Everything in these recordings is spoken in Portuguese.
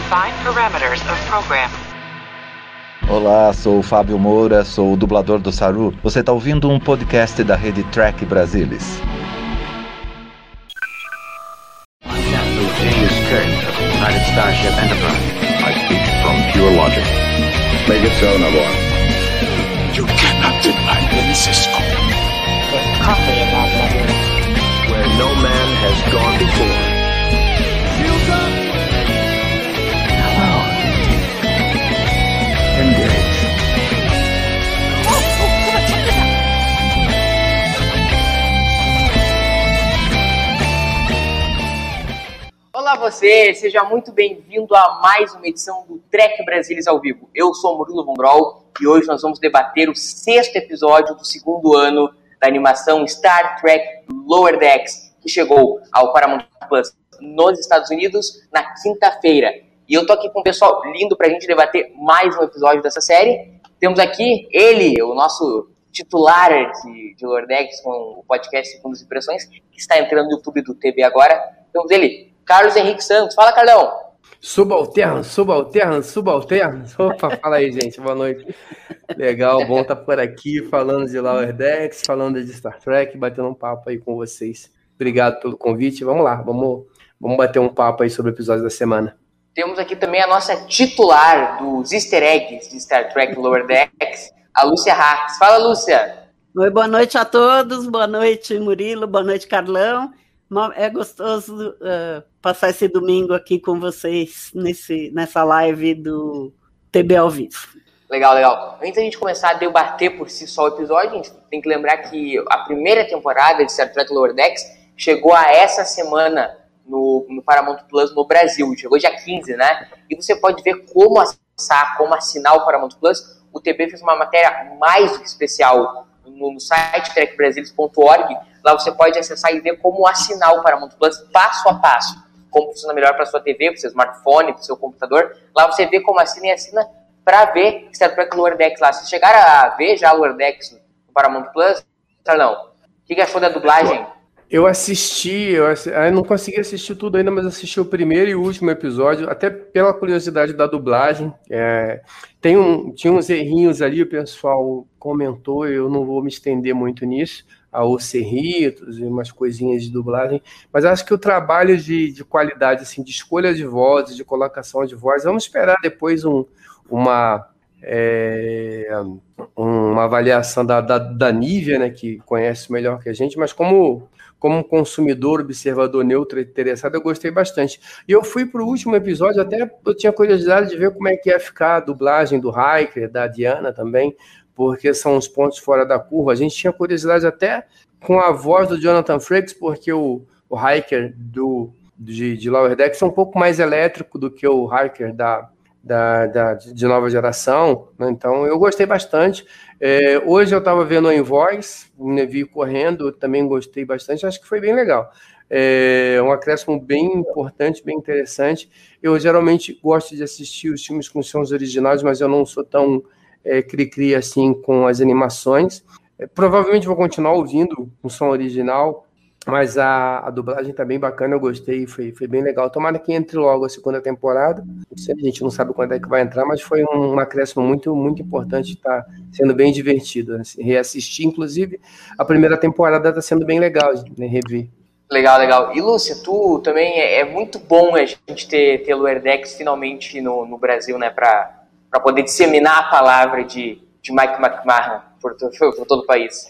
Define parameters of program. Olá, sou o Fábio Moura, sou o dublador do Saru. Você está ouvindo um podcast da rede Track Brasilis. James Kirk of the United Starship Enterprise. I speak from pure logic. Make it so, Nabor. Você, seja muito bem-vindo a mais uma edição do Trek Brasilis ao vivo. Eu sou Murilo Vongrol e hoje nós vamos debater o sexto episódio do segundo ano da animação Star Trek Lower Decks, que chegou ao Paramount Plus nos Estados Unidos na quinta-feira. E eu tô aqui com um pessoal lindo pra gente debater mais um episódio dessa série. Temos aqui ele, o nosso titular de, de Lower Decks com o podcast Segundas Impressões, que está entrando no YouTube do TV agora. Temos ele, Carlos Henrique Santos. Fala, Carlão! Subalterno, subalterno, subalterno. Opa, fala aí, gente. Boa noite. Legal, bom estar por aqui falando de Lower Decks, falando de Star Trek, batendo um papo aí com vocês. Obrigado pelo convite. Vamos lá, vamos, vamos bater um papo aí sobre o episódio da semana. Temos aqui também a nossa titular dos easter eggs de Star Trek Lower Decks, a Lúcia Hax. Fala, Lúcia! Oi, boa noite a todos, boa noite Murilo, boa noite Carlão. É gostoso uh, passar esse domingo aqui com vocês nesse, nessa live do TB ao vivo. Legal, legal. Antes da gente começar a debater por si só o episódio, a gente tem que lembrar que a primeira temporada de Star Trek Lower Decks chegou a essa semana no, no Paramount Plus no Brasil. Chegou dia 15, né? E você pode ver como acessar, como assinar o Paramount Plus. O TB fez uma matéria mais do que especial no, no site trekbrasilis.org. Lá você pode acessar e ver como assinar o Paramount Plus passo a passo. Como funciona melhor para sua TV, para seu smartphone, para seu computador. Lá você vê como assina e assina para ver Star Trek Lower Decks lá. Vocês chegaram a ver já Lower Decks no Paramount Plus? Carlão, o que, que achou da dublagem? Eu assisti, eu, assi- eu não consegui assistir tudo ainda, mas assisti o primeiro e último episódio, até pela curiosidade da dublagem. É, tem um, tinha uns errinhos ali, o pessoal comentou, eu não vou me estender muito nisso, a Ocerritos e umas coisinhas de dublagem, mas acho que o trabalho de, de qualidade, assim, de escolha de vozes, de colocação de voz, vamos esperar depois um, uma, é, uma avaliação da, da, da Nívia, né, que conhece melhor que a gente, mas como, como um consumidor, observador neutro interessado, eu gostei bastante. E eu fui para o último episódio, até eu tinha curiosidade de ver como é que ia ficar a dublagem do Hiker, da Diana também, porque são os pontos fora da curva. A gente tinha curiosidade até com a voz do Jonathan Frakes, porque o, o Hiker do, de, de Lower Decks é um pouco mais elétrico do que o Hiker da, da, da- de nova geração, né? então eu gostei bastante. É, hoje eu estava vendo a Invoice, o Nevi correndo, também gostei bastante, acho que foi bem legal. É um acréscimo bem importante, bem interessante. Eu geralmente gosto de assistir os filmes com sons originais, mas eu não sou tão é, cri-cri assim com as animações. É, provavelmente vou continuar ouvindo o som original, mas a, a dublagem tá bem bacana, eu gostei, foi, foi bem legal. Tomara que entre logo a segunda temporada. A gente não sabe quando é que vai entrar, mas foi um, um acréscimo muito, muito importante, está sendo bem divertido. assim, reassistir, inclusive, a primeira temporada está sendo bem legal, né, rever. Legal, legal. E Lúcia, tu também é, é muito bom a gente ter, ter Lower finalmente no, no Brasil, né? Pra, pra poder disseminar a palavra de, de Mike McMahon por, por todo o país.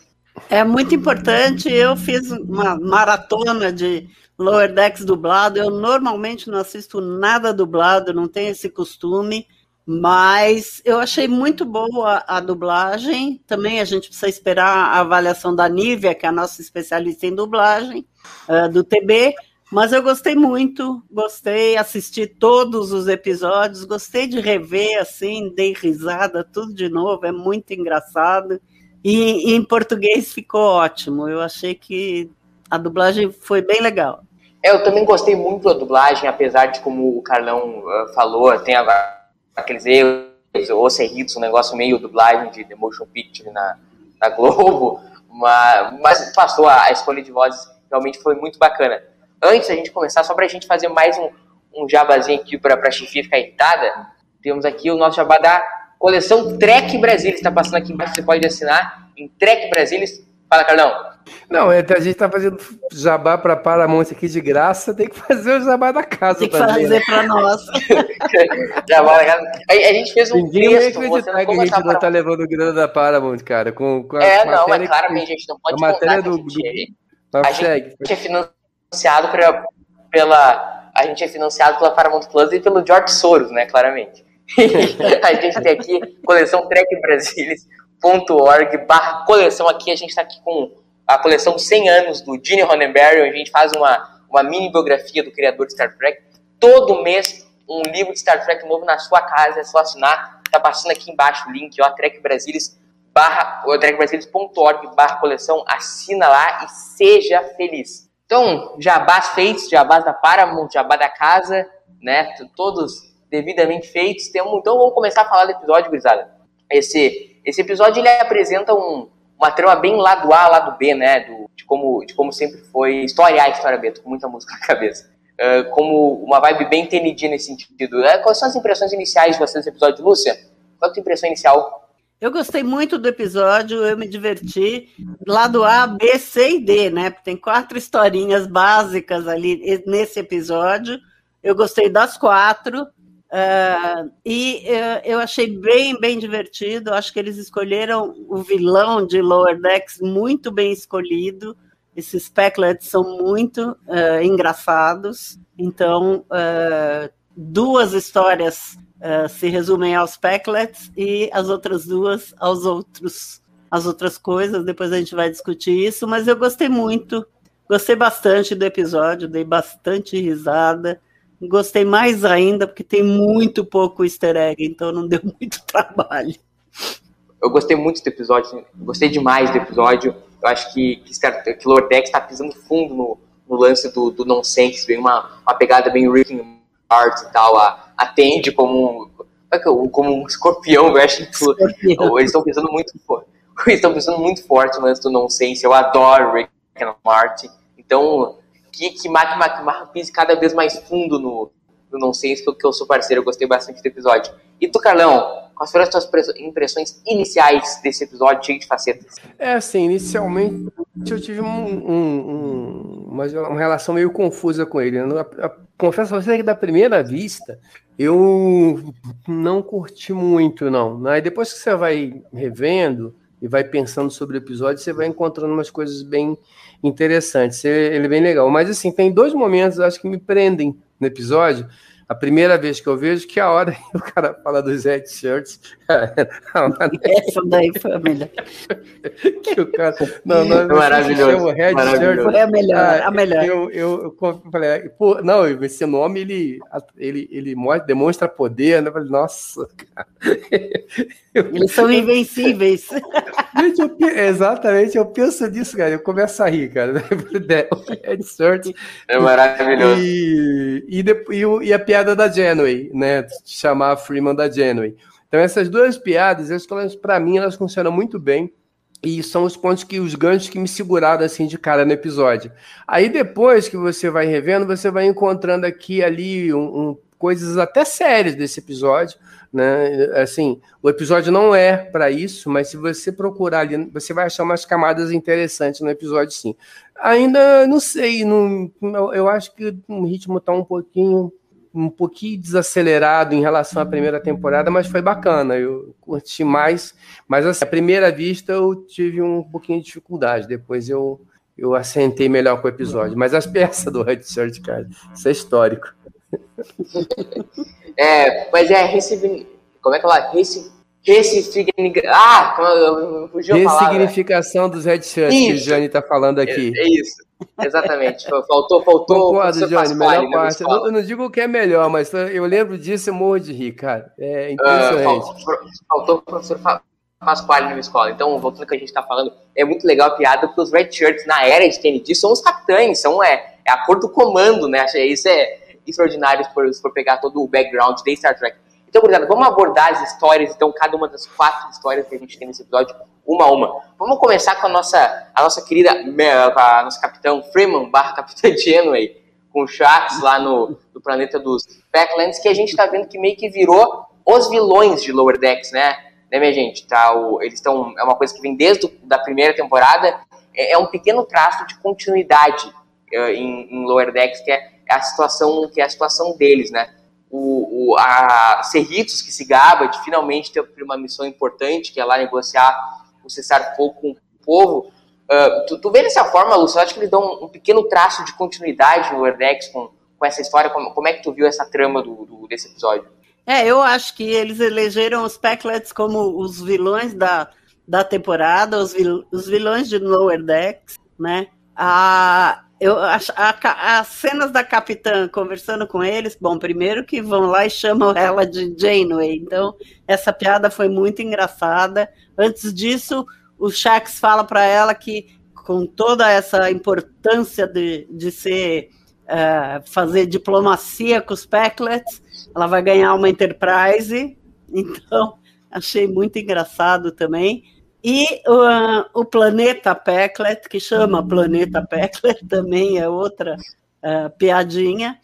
É muito importante. Eu fiz uma maratona de Lower Decks dublado. Eu normalmente não assisto nada dublado, não tenho esse costume, mas eu achei muito boa a dublagem. Também a gente precisa esperar a avaliação da Nívia, que é a nossa especialista em dublagem, eh, do TB. Mas eu gostei muito, gostei, assisti todos os episódios, gostei de rever, assim, dei risada, tudo de novo, é muito engraçado. E, e em português ficou ótimo. Eu achei que a dublagem foi bem legal. É, eu também gostei muito da dublagem, apesar de, como o Carlão uh, falou, tem aqueles erros, ou serritos, um negócio meio dublagem de The Motion Picture na, na Globo, mas, mas passou, a, a escolha de vozes realmente foi muito bacana. Antes da gente começar, só pra gente fazer mais um, um jabazinho aqui para a chefia ficar irritada. Temos aqui o nosso jabá da coleção Trek Brasil. Está passando aqui embaixo, você pode assinar em Trek Brasil. Fala, Carlão. Não, é, a gente tá fazendo jabá para Paramount aqui de graça, tem que fazer o jabá da casa Tem que também. fazer né? para nós. jabá da casa. A, a gente fez um Ninguém vai texto acreditar que a gente não tá levando grana da Paramount, cara. Com, com a É, não, que- claramente a gente não pode a matéria do- a gente, Mas a gente é financiado pra- pela a gente é financiado pela Paramount Plus e pelo George Soros, né, claramente. a gente tem aqui coleção trekbrasilis.org barra coleção aqui, a gente está aqui com a coleção 100 anos do Gene Roddenberry, a gente faz uma, uma mini biografia do criador de Star Trek. Todo mês, um livro de Star Trek novo na sua casa, é só assinar. Tá passando aqui embaixo o link, ó, Trek Brasilis barra, trekbrasilis.org barra coleção, assina lá e seja feliz. Então, jabás feitos, jabás da Paramount, jabá da casa, né, todos devidamente feitos. Temos, então vamos começar a falar do episódio, gurizada. Esse, esse episódio, ele apresenta um, uma trama bem lado A, lado B, né, do, de, como, de como sempre foi história A, história B, tô com muita música na cabeça. Ah, como uma vibe bem TND nesse sentido. Eh, quais são as impressões iniciais de vocês desse episódio, Lúcia? Qual é a tua impressão inicial? Eu gostei muito do episódio, eu me diverti. Lado A, B, C e D, né? Tem quatro historinhas básicas ali nesse episódio. Eu gostei das quatro. ah, e eh, eu achei bem, bem divertido. Acho que eles escolheram o vilão de Lower Decks muito bem escolhido. Esses Pecklets são muito ah, engraçados. Então, ah, duas histórias ah, se resumem aos Pecklets e as outras duas aos outros, as outras coisas. Depois a gente vai discutir isso, mas eu gostei muito, gostei bastante do episódio, dei bastante risada. Gostei mais ainda porque tem muito pouco easter egg, então não deu muito trabalho. Eu gostei muito do episódio, gostei demais do episódio. Eu acho que, que, que Lower Decks está pisando fundo no, no lance do, do nonsense, bem uma, uma pegada bem Rick and Morty e tal. A, a Tandy como, um- como é um escorpião, acho que eles estão pensando muito forte. Eles estão pensando muito forte no lance do nonsense. Eu adoro Rick and Morty. Então, que, que Mac pise cada vez mais fundo no, no nonsense, que eu, sou parceiro. Eu gostei bastante do episódio. E tu, Carlão, quais foram as tuas impressões iniciais desse episódio cheio de facetas? É assim, inicialmente eu tive um- um- um- uma, uma relação meio confusa com ele. Eu, confesso a você que da primeira vista eu não curti muito, não. Aí depois que você vai revendo e vai pensando sobre o episódio, você vai encontrando umas coisas bem interessantes. Ele é bem legal. Mas assim, tem dois momentos, acho, que me prendem no episódio. A primeira vez que eu vejo, que é a hora que o cara fala dos red shirts. Essa daí foi a melhor. que o cara. Não, não, Maravilhoso, Red maravilhoso. Shirt. Foi a melhor, Ah, a melhor. Eu, eu, eu falei, pô, não, esse nome ele, ele, ele mostra, demonstra poder, né? Eu falei, nossa, cara. Eles são invencíveis. Gente, eu exatamente, eu penso nisso, cara. Eu começo a rir, cara. Red Shirt. É maravilhoso. E, e, depois, e, e a piada da Janeway, né? Chamar a Freeman da Janeway. Então, essas duas piadas, acho que elas, pra mim, elas funcionam muito bem. E são os pontos que os ganchos que me seguraram assim de cara no episódio. Aí depois que você vai revendo, você vai encontrando aqui ali um, um- coisas até sérias desse episódio, né? Assim, o episódio não é para isso, mas se você procurar ali, você vai achar umas camadas interessantes no episódio, sim. Ainda não sei, não, eu acho que o ritmo está um pouquinho um pouquinho desacelerado em relação à primeira temporada, mas foi bacana. Eu curti mais, mas assim, à primeira vista eu tive um pouquinho de dificuldade. Depois eu eu assentei melhor com o episódio. Mas as peças do Red Shirt, cara, isso é histórico. É, mas é recife. Como é que ela. Recife. Recife. Ah, como eu, eu palavra. Ressignificação dos Red Shirts que o. Jane está falando É, aqui. é isso. Exatamente. Faltou, faltou. Concordo, Johnny, melhor parte. Eu eu não digo o que é melhor, mas eu lembro disso e morro de rir, cara. É impressionante. faltou, faltou o professor Pasquale na minha escola. Então, voltando ao que a gente está falando, é muito legal a piada, porque os Red Shirts na era de TNT são os capitães, são, é, é a cor do comando, né? Isso é extraordinário se for, se for pegar todo o background de Star Trek. Então, gurizada, vamos abordar as histórias, então, cada uma das quatro histórias que a gente tem nesse episódio, uma a uma. Vamos começar com a nossa, a nossa querida, a nossa capitão Freeman barra capitã Janeway. com o Shax lá no, no planeta dos Backlands, que a gente está vendo que meio que virou os vilões de Lower Decks, né? Né, minha gente? Tá, o, eles estão. É uma coisa que vem desde a da primeira temporada. É, é, um pequeno traço de continuidade uh, em, em, Lower Decks, que é, é, a situação que é a situação deles, né? O, o, a Cerritos, que se gaba de finalmente ter uma missão importante, que é lá negociar o cessar-fogo com o povo. Uh, tu, tu vê dessa forma, Lúcio? Eu acho que eles dão um, um pequeno traço de continuidade no Decks com, com essa história. Como, como é que tu viu essa trama do, do desse episódio? É, eu acho que eles elegeram os Packlets como os vilões da, da temporada, os, vil, os vilões de Lower Decks, né? A, eu, as cenas da capitã conversando com eles, bom, primeiro que vão lá e chamam ela de Janeway, então essa piada foi muito engraçada. Antes disso, o Shax fala para ela que com toda essa importância de, de ser uh, fazer diplomacia com os Packlets, ela vai ganhar uma Enterprise, então achei muito engraçado também. E uh, o Planeta Packlet, que chama Planeta Packlet, também é outra uh, piadinha.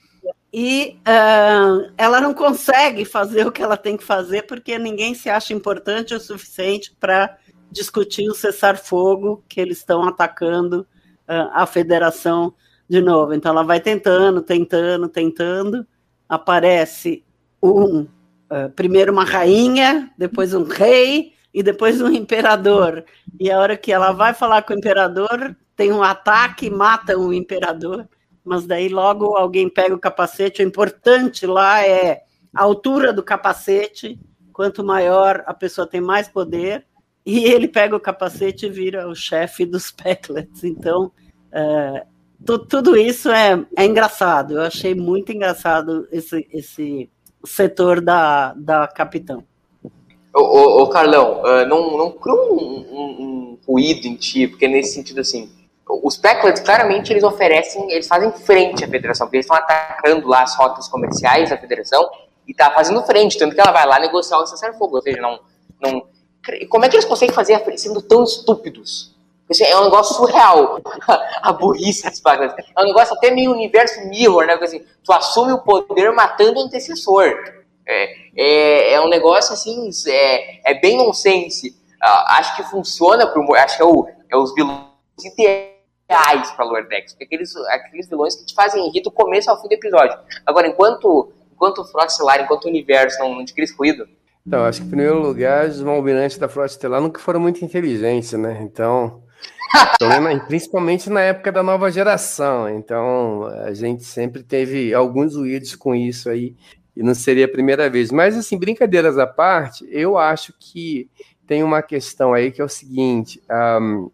E uh, ela não consegue fazer o que ela tem que fazer porque ninguém se acha importante o suficiente para discutir o cessar-fogo que eles estão atacando a federação de novo. Então ela vai tentando, tentando, tentando, aparece um uh, primeiro uma rainha, depois um rei e depois um imperador. E a hora que ela vai falar com o imperador, tem um ataque, mata o imperador. Mas daí logo alguém pega o capacete. O importante lá é a altura do capacete. Quanto maior a pessoa tem mais poder. E ele pega o capacete e vira o chefe dos Pecklets. Então, uh, tudo isso é, é engraçado. Eu achei muito engraçado esse, esse setor da, da capitão. Ô, ô, ô Carlão, uh, não, não cria um, um, um, ruído em ti, porque nesse sentido assim, os Pecklets claramente eles oferecem, eles fazem frente à federação, porque eles estão atacando lá as rotas comerciais da federação e tá fazendo frente, tanto que ela vai lá negociar o cessar-fogo, ou seja, não, não... Como é que eles conseguem fazer sendo tão estúpidos? Assim, é um negócio surreal. a burrice dos Packers. É um negócio até meio universo mirror, né? Assim, tu assume o poder matando o antecessor. É, é, é um negócio assim, é, é bem nonsense. Uh, acho que funciona pro Acho que é, o, é os vilões ideais para Lord Dex. Porque aqueles, aqueles vilões que te fazem rir do começo ao fim do episódio. Agora, enquanto, enquanto Frota Estelar, enquanto o universo não, não te cria ruído. Então, acho que em primeiro lugar, os almirantes da Frota Estelar nunca foram muito inteligentes, né? Então, Principalmente na época da nova geração. Então, a gente sempre teve alguns ruídos com isso aí, e não seria a primeira vez. Mas, assim, brincadeiras à parte, eu acho que tem uma questão aí que é o seguinte. Um,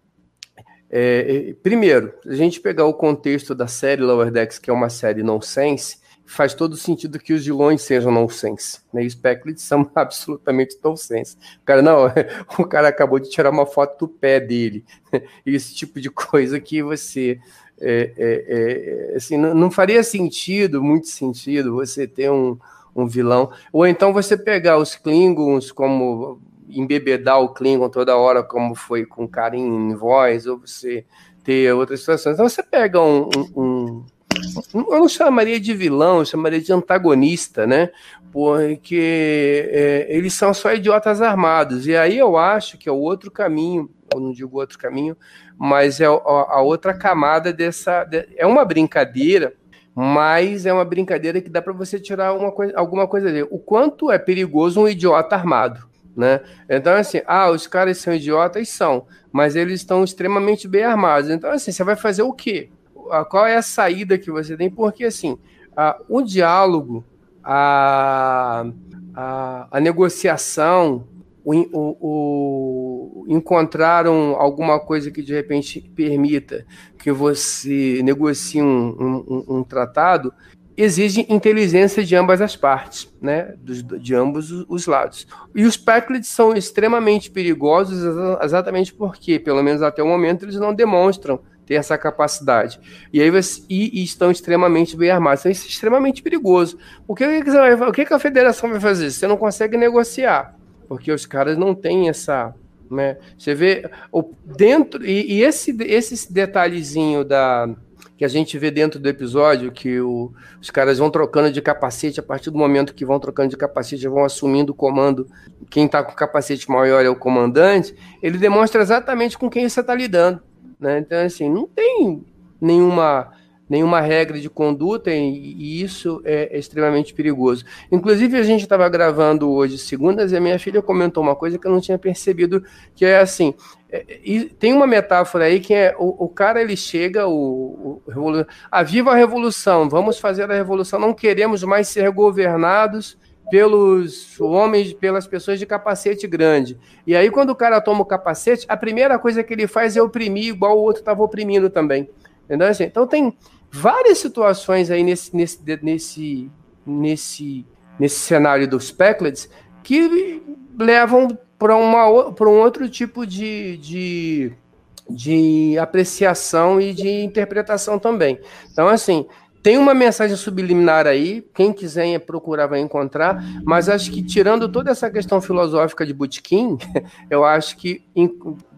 é, é, primeiro, a gente pegar o contexto da série Lower Decks, que é uma série nonsense, faz todo sentido que os vilões sejam nonsense. Né? E os Pecklets são absolutamente nonsense. O cara, não, o cara acabou de tirar uma foto do pé dele. Esse tipo de coisa que você. É, é, é, assim, não, não, faria sentido, muito sentido, você ter um, um vilão. Ou então você pegar os Klingons como embebedar o Klingon toda hora, como foi com carinho em voz, ou você ter outras situações. Então você pega um, um, eu não chamaria de vilão, eu chamaria de antagonista, né? Porque é, eles são só idiotas armados. E aí eu acho que é o outro caminho, eu não digo outro caminho, mas é a, outra camada dessa. É uma brincadeira, mas é uma brincadeira que dá para você tirar uma coisa, alguma coisa dele. O quanto é perigoso um idiota armado. Né? Então, assim, ah, os caras são idiotas, são, mas eles estão extremamente bem armados. Então, assim, você vai fazer o quê? qual é a saída que você tem, porque assim, o diálogo, a, a, a negociação, o, o, o, encontrar um, alguma coisa que de repente permita que você negocie um, um, um tratado, exige inteligência de ambas as partes, né? de, de ambos os lados. E os Packlets são extremamente perigosos exatamente porque, pelo menos até o momento, eles não demonstram ter essa capacidade. E aí você, e, e estão extremamente bem armados. Então isso é extremamente perigoso. O que, o que a federação vai fazer? Você não consegue negociar, porque os caras não têm essa. Né? Você vê o, dentro. E, e esse, esse detalhezinho da que a gente vê dentro do episódio, que o, os caras vão trocando de capacete, a partir do momento que vão trocando de capacete, vão assumindo o comando, quem está com o capacete maior é o comandante, ele demonstra exatamente com quem você está lidando. Né? Então, assim, não tem nenhuma nenhuma regra de conduta e, isso é, extremamente perigoso. Inclusive, a gente estava gravando hoje, segundas, e a minha filha comentou uma coisa que eu não tinha percebido, que é assim, é, tem uma metáfora aí que é o, o cara ele chega, o, o a viva a revolução, vamos fazer a revolução, não queremos mais ser governados pelos homens, pelas pessoas de capacete grande. E aí, quando o cara toma o capacete, a primeira coisa que ele faz é oprimir, igual o outro estava oprimindo também. Entendeu? Assim, então tem, várias situações aí nesse, nesse, nesse, nesse, nesse cenário dos Pecklets que levam para um outro tipo de, de, de apreciação e de interpretação também. Então, assim, tem uma mensagem subliminar aí, quem quiser procurar vai encontrar, mas acho que tirando toda essa questão filosófica de Butkin, eu acho que,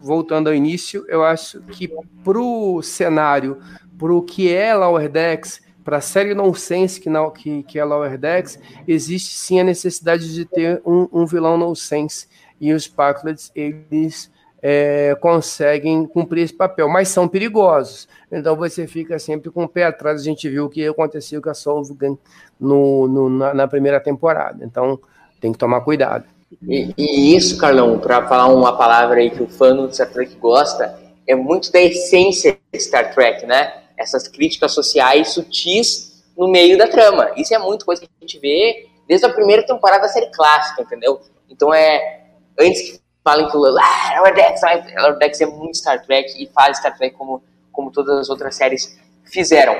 voltando ao início, eu acho que para o cenário para o que é Lower Decks, para a série nonsense que, não, que, que é Lower Decks, existe sim a necessidade de ter um, um vilão nonsense. E os Packlets, eles é, conseguem cumprir esse papel, mas são perigosos. Então você fica sempre com o pé atrás. A gente viu o que aconteceu com a Solvgan no, no na, na, primeira temporada. Então tem que tomar cuidado. E, e isso, Carlão, para falar uma palavra aí que o fã do Star Trek gosta, é muito da essência de Star Trek, né? essas críticas sociais sutis no meio da trama. Isso é muito coisa que a gente vê desde a primeira temporada da série clássica, entendeu? Então é. Antes que falem que o ah, Lower Decks, Lower Decks é muito Star Trek e faz Star Trek como, como todas as outras séries fizeram.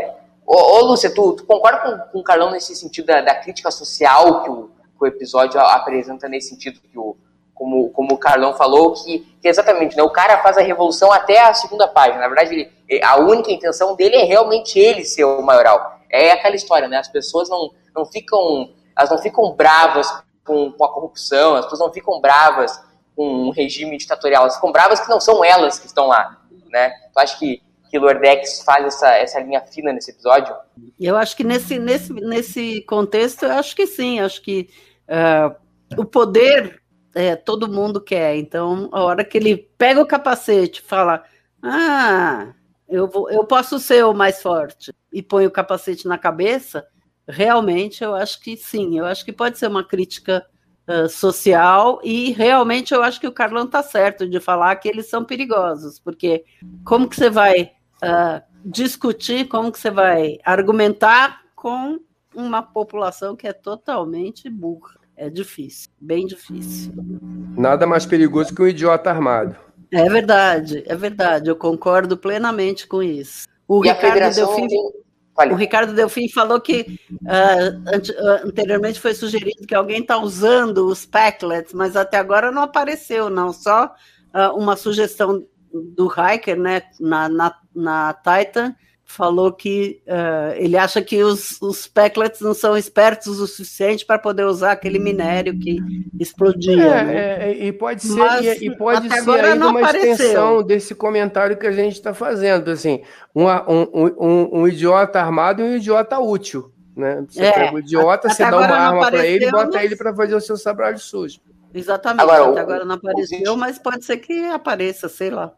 Ô, ô Lúcia, tu, tu concorda com, com o Carlão nesse sentido da, da crítica social que o, que o episódio apresenta nesse sentido que o, como, como o Carlão falou, que, que exatamente, né, o cara faz a revolução até a segunda página. Na verdade, ele, a única intenção dele é realmente ele ser o maioral. É aquela história, né? As pessoas não, não ficam, elas não ficam bravas com, com a corrupção, as pessoas não ficam bravas um regime ditatorial, elas ficam bravas que não são elas que estão lá, né? Eu acho que que Lordex faz essa, essa linha fina nesse episódio? Eu acho que nesse, nesse, nesse contexto, eu acho que sim, acho que uh, o poder é, todo mundo quer. Então, a hora que ele pega o capacete fala: Ah, eu, vou, eu posso ser o mais forte, e põe o capacete na cabeça, realmente eu acho que sim, eu acho que pode ser uma crítica uh, social, e realmente eu acho que o Carlão está certo de falar que eles são perigosos, porque como que você vai uh, discutir, como que você vai argumentar com uma população que é totalmente burra? É difícil, bem difícil. Nada mais perigoso que um idiota armado. É verdade, é verdade, eu concordo plenamente com isso. O, Ricardo Delfim, tem... o Ricardo Delfim falou que uh, anteriormente foi sugerido que alguém está usando os packlets, mas até agora não apareceu, não. Só uh, uma sugestão do Hiker né, na, na, na Titan, falou que uh, ele acha que os, os Pecklets não são espertos o suficiente para poder usar aquele minério que explodia. É, né? é, e pode ser, Mas, e, e, pode ser ainda uma apareceu. extensão desse comentário que a gente está fazendo, assim, um, um, um, um, idiota armado e um idiota útil. Né? Você é, pega o idiota, você dá uma arma para ele e bota mas... ele para fazer o seu trabalho sujo. Exatamente, agora, até agora não apareceu, mas pode ser que apareça, sei lá.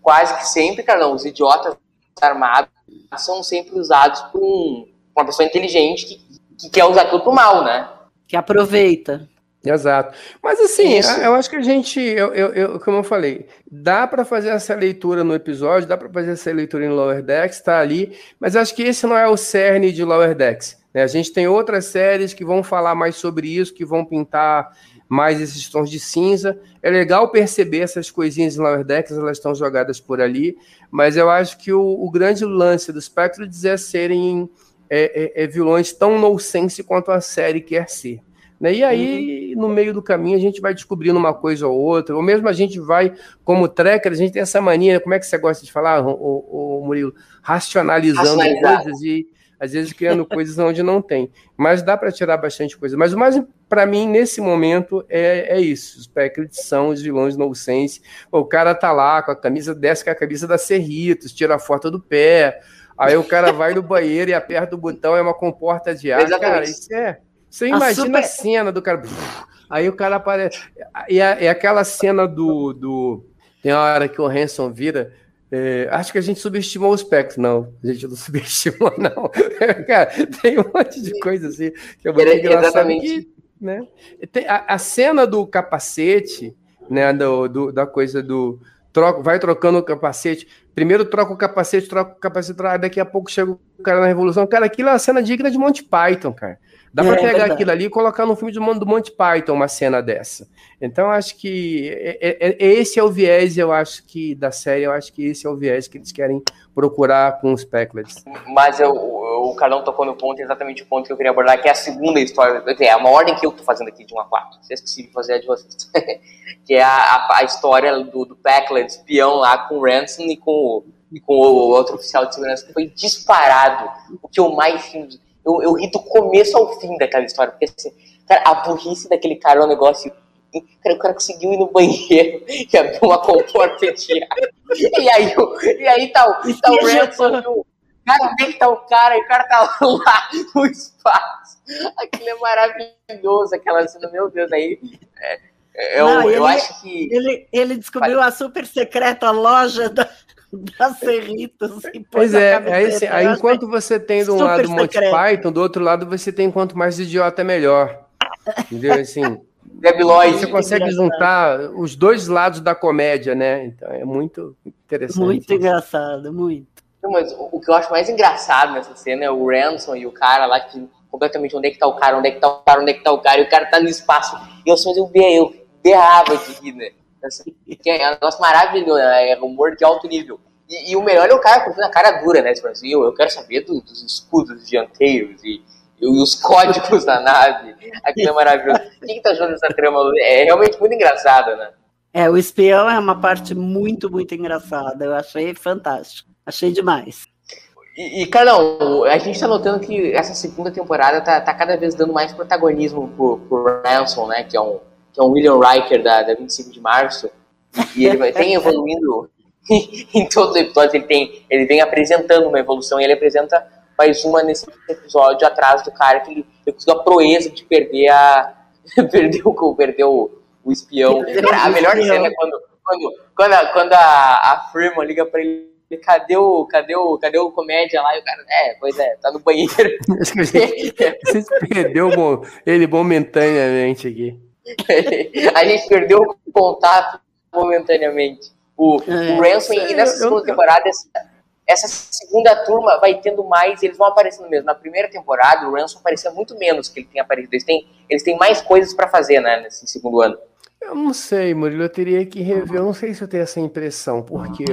Quase que sempre, Carlão, os idiotas armados são sempre usados por um, uma pessoa inteligente que, que quer usar aquilo para o mal, né? Que aproveita. Exato. Mas assim, Isso. eu acho que a gente, eu, eu, eu como eu falei, dá para fazer essa leitura no episódio, dá para fazer essa leitura em Lower Decks, está ali, mas acho que esse não é o cerne de Lower Decks. Né? A gente tem outras séries que vão falar mais sobre isso, que vão pintar mais esses tons de cinza. É legal perceber essas coisinhas em Lower Decks, elas estão jogadas por ali, mas eu acho que o, o grande lance do Spectre é serem é, é, é vilões tão nonsense quanto a série quer ser. Né? E aí, uhum. no meio do caminho, a gente vai descobrindo uma coisa ou outra, ou mesmo a gente vai, como tracker, a gente tem essa mania, como é que você gosta de falar, o, o, o Murilo? Racionalizando coisas e às vezes criando coisas onde não tem. Mas dá para tirar bastante coisa. Mas o mais, para mim, nesse momento, é, é isso. Os Packers são os vilões no sense. O cara tá lá com a camisa, desce com a camisa da Cerritos, tira a foto do pé. Aí o cara vai no banheiro e aperta o botão, é uma comporta de ar. Exatamente. Cara, isso é. Você A imagina super- a cena do cara. Aí o cara aparece. E é, é aquela cena do, do. Tem uma hora que o Hanson vira. É, acho que a gente subestimou o Spectre. Não, a gente não subestimou, não. cara, tem um monte de coisa assim que é muito Era- engraçado. exatamente. Que, né? Tem a, a cena do capacete, né? Do, do- da coisa do. Troca, vai trocando o capacete. Primeiro troca o capacete, troca o capacete, troca, daqui a pouco chega o cara na Revolução. Cara, aquilo é uma cena digna de Monty Python, cara. Dá É, pra pegar verdade. aquilo ali e colocar no filme do, Mon- do Monty Python uma cena dessa. Então, acho que é- é- é- esse é o viés, eu acho que, da série, eu acho que esse é o viés que eles querem procurar com os Pecklets. Mas eu, o o Carlão tocou no ponto, exatamente o ponto que eu queria abordar, que é a segunda história. É uma ordem que eu tô fazendo aqui de 1 a 4. Vocês esqueci de fazer a de vocês. que é a, a, a história do, do Packlet, espião lá com o Ransom e com o, e com o outro oficial de segurança, que foi disparado. O que eu mais eu, eu ri do começo ao fim daquela história. Porque, assim, cara, a burrice daquele cara é um negócio. Cara, o cara conseguiu ir no banheiro e abrir uma comporta de ar. E aí, e aí tá, o- E tá o Ransom e Cara, onde é que tá o cara? E o cara tá lá no espaço. Aquilo é maravilhoso, aquela cena, meu Deus, aí. É, é, eu, Não, eu ele- acho que. Ele, ele descobriu a super secreta loja da, da Cerritos. e pôs Pois é, aí, assim, Eu enquanto você tem de um lado Monty. Python, do outro lado você tem quanto mais idiota melhor. Entendeu? Assim, Debiloid. você consegue engraçado. juntar os dois lados da comédia, né? Então é muito interessante. Muito engraçado, muito. Não, mas o, que eu acho mais engraçado nessa cena é o Ransom e o cara lá que completamente onde é que tá o cara, onde é que tá o cara, onde é que tá o cara, e o cara tá no espaço. E eu, eu, be- eu berrava de rir, né? Assim, que é um negócio maravilhoso, né? é humor de alto nível. E, e o melhor é o cara com a cara dura, né? Tipo assim, eu, eu quero saber do- dos escudos dianteiros e, e os códigos da nave. Aquilo é maravilhoso. O que, que tá achando dessa trama? É realmente muito engraçado, né? É, o espião é uma parte muito, muito engraçada. Eu achei fantástico. Achei demais. E, e, Carlão, a gente tá notando que essa segunda temporada tá, tá cada vez dando mais protagonismo pro, pro Ransom, né? Que é um, que é um William Riker da, da 25 de março. E ele vai, tem evoluindo em todos os episódios. Ele, tem, ele vem apresentando uma evolução e ele apresenta mais uma nesse episódio atrás do cara que ele, ele conseguiu a proeza de perder a. perdeu, o- perdeu o, o espião. A melhor cena é quando, quando, quando, a, quando a, a Freeman liga pra ele. Cadê o, cadê o, cadê o comédia lá? E o cara, é, pois é, tá no banheiro. Gente perdeu ele momentaneamente aqui. a gente perdeu o contato momentaneamente. O, É. o Ransom, e nessa segunda eu- temporada, essa, essa segunda turma vai tendo mais, eles vão aparecendo mesmo. Na primeira temporada, o Ransom aparecia muito menos que ele tem aparecido. Eles têm, eles têm mais coisas pra fazer, né, nesse segundo ano. Eu não sei, Murilo, eu teria que rever. Eu não sei se eu tenho essa impressão, porque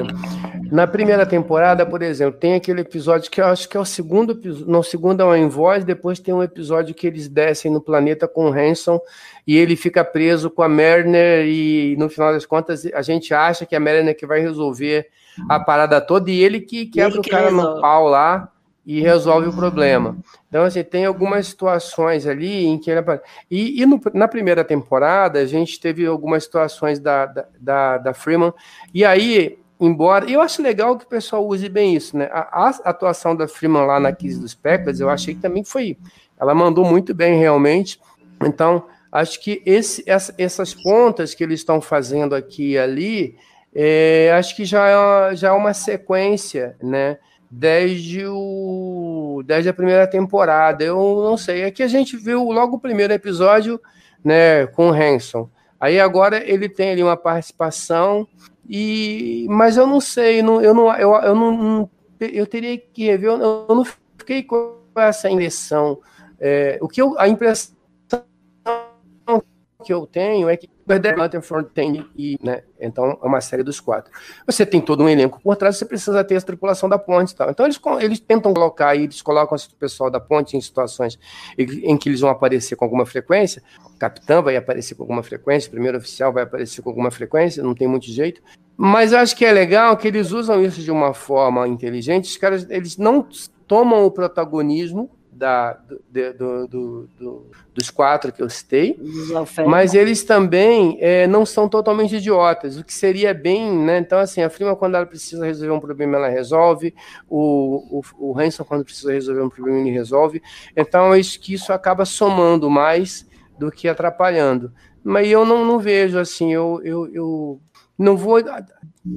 na primeira temporada, por exemplo, tem aquele episódio que eu acho que é o segundo episódio. Não, o segundo é o Envoy, depois tem um episódio que eles descem no planeta com o Hanson e ele fica preso com a Mariner e no final das contas a gente acha que é a Mariner que vai resolver a parada toda e ele que quebra Ele o que cara no resolve. pau lá e resolve o problema. Então, assim, tem algumas situações ali em que ele. E, e no- na primeira temporada, a gente teve algumas situações da, da, da, da Freeman, e aí, embora. Eu acho legal que o pessoal use bem isso, né? A, a atuação da Freeman lá na Kiss dos Packers, eu achei que também foi. Ela mandou muito bem, realmente. Então, acho que esse, essa- essas pontas que eles estão fazendo aqui e ali, é, acho que já é, já é uma sequência, né? Desde, o, desde a primeira temporada. Eu não sei. Aqui a gente viu logo o primeiro episódio né, com o Hanson. Aí agora ele tem ali uma participação, e mas eu não sei, não, eu, não, eu, eu não. Eu teria que rever, eu, eu não fiquei com essa impressão. É, o que eu, a impressão que eu tenho é que The Rutherford tem, e, né, então é uma série dos quatro. Você tem todo um elenco por trás, você precisa ter a tripulação da ponte e tal. Então eles, eles tentam colocar, eles colocam o pessoal da ponte em situações em, em que eles vão aparecer com alguma frequência. O capitão vai aparecer com alguma frequência, o primeiro oficial vai aparecer com alguma frequência, não tem muito jeito. Mas eu acho que é legal que eles usam isso de uma forma inteligente. Os caras eles não tomam o protagonismo da, do, do, do, do, dos quatro que eu citei, mas eles também é, não são totalmente idiotas, o que seria bem, né? Então, assim, a Frima, quando ela precisa resolver um problema, ela resolve, o, o, o Hanson, quando precisa resolver um problema, ele resolve. Então, acho que isso acaba somando mais do que atrapalhando. Mas eu não, não vejo assim, eu, eu, eu não vou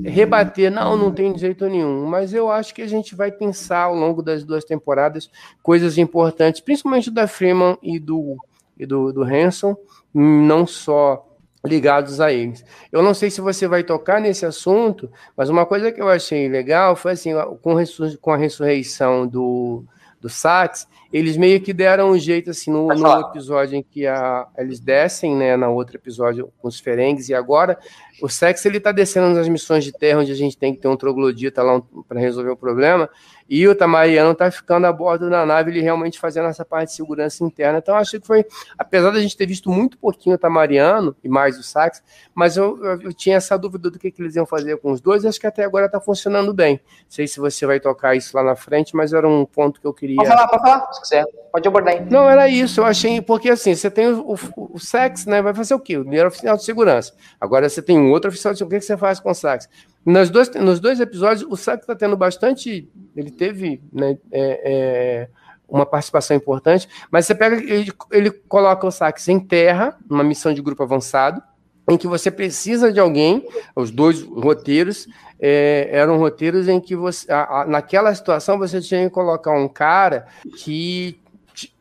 rebater, não, não tem jeito nenhum, mas eu acho que a gente vai pensar ao longo das duas temporadas coisas importantes, principalmente da Freeman e do, e do, do Hanson, não só ligados a eles. Eu não sei se você vai tocar nesse assunto, mas uma coisa que eu achei legal foi assim, com, com a ressurreição do, do Sax, eles meio que deram um jeito assim no, no episódio em que a, eles descem, né, na outro episódio com os Ferengues, e agora o Sex ele tá descendo nas missões de terra onde a gente tem que ter um troglodita lá um, para resolver o problema, e o Tamariano está ficando a bordo da nave, ele realmente fazendo essa parte de segurança interna. Então, acho que foi, apesar da gente ter visto muito pouquinho o Tamariano e mais o Sax, mas eu, eu, tinha essa dúvida do que, que, eles iam fazer com os dois, e acho que até agora está funcionando bem. Não sei se você vai tocar isso lá na frente, mas era um ponto que eu queria. Pode falar, pode falar, se quiser. Pode abordar aí. Não, era isso, eu achei, porque assim, você tem o, o, o Sax, né? Vai fazer o quê? O primeiro oficial de segurança. Agora você tem um outro oficial de segurança. O que, que você faz com o Sax? Nos dois, nos dois episódios, o Sax está tendo bastante. Ele teve né, é, é, uma participação importante, mas você pega. Ele, ele coloca o Sax em terra, numa missão de grupo avançado, em que você precisa de alguém, os dois roteiros é, eram roteiros em que você, a, a, naquela situação você tinha que colocar um cara que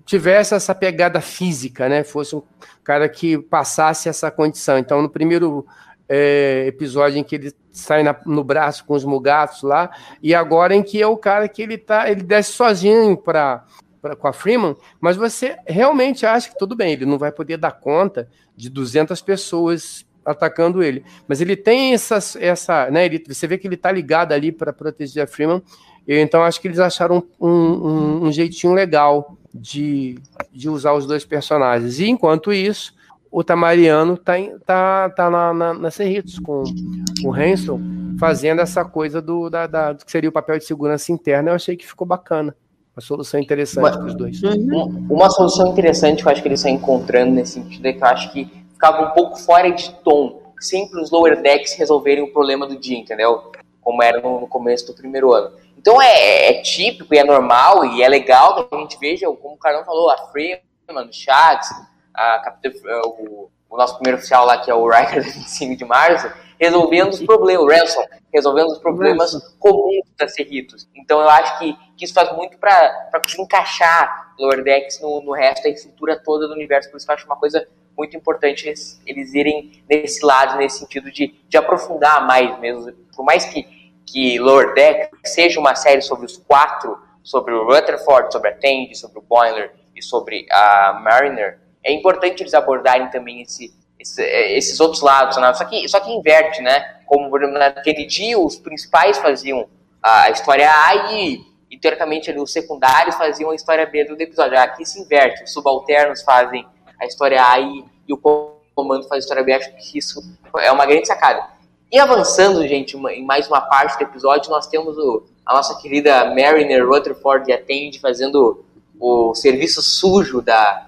tivesse essa pegada física, né? Fosse um cara que passasse essa condição. Então, no primeiro é, episódio em que ele sai na, no braço com os mugatos lá, e agora em que é o cara que ele tá, ele desce sozinho para com a Freeman, mas você realmente acha que tudo bem, ele não vai poder dar conta de 200 pessoas atacando ele, mas ele tem essas, essa, né, ele, você vê que ele tá ligado ali para proteger a Freeman, então acho que eles acharam um, um, um jeitinho legal de, de usar os dois personagens, e enquanto isso, o Tamariano tá, tá, tá na, na, na Cerritos com o Hanson fazendo essa coisa do, da, da, do que seria o papel de segurança interna. Eu achei que ficou bacana. Uma solução interessante para os dois. Uhum. Uma solução interessante que eu acho que eles estão encontrando nesse sentido é que eu acho que ficava um poupo fora de tom sempre os lower decks resolverem o problema do dia, entendeu? Como era no, no começo do primeiro ano. Então é, é, típico e é normal e é legal que a gente veja, como o Carlão falou, a Freeman, o Chagas, a capitã, é, o, o, nosso primeiro oficial lá, que é o Riker 25 de março, resolvendo os problemas, o Ransom, resolvendo os problemas Ransom. comuns da Cerritos. Então eu acho que, que isso faz muito para conseguir encaixar Lower Decks no, no resto da estrutura toda do universo, por isso eu acho uma coisa muito importante eles, eles irem nesse lado, nesse sentido de, de aprofundar mais mesmo. Por mais que, que Lower Decks seja uma série sobre os quatro, sobre o Rutherford, sobre a Tandy, sobre o Boiler e sobre a Mariner, é importante eles abordarem também esse, esse, é, esses outros lados, né? só, que, só que inverte, né? Como, naquele dia os principais faziam a história A e, e teoricamente, ali, os secundários faziam a história B do episódio. Aqui se inverte, os subalternos fazem a história A e, e o comando faz a história B. Acho que isso é uma grande sacada. E avançando, gente, em mais uma parte do episódio, nós temos o, a nossa querida Mariner Rutherford e a Tandy fazendo o serviço sujo da,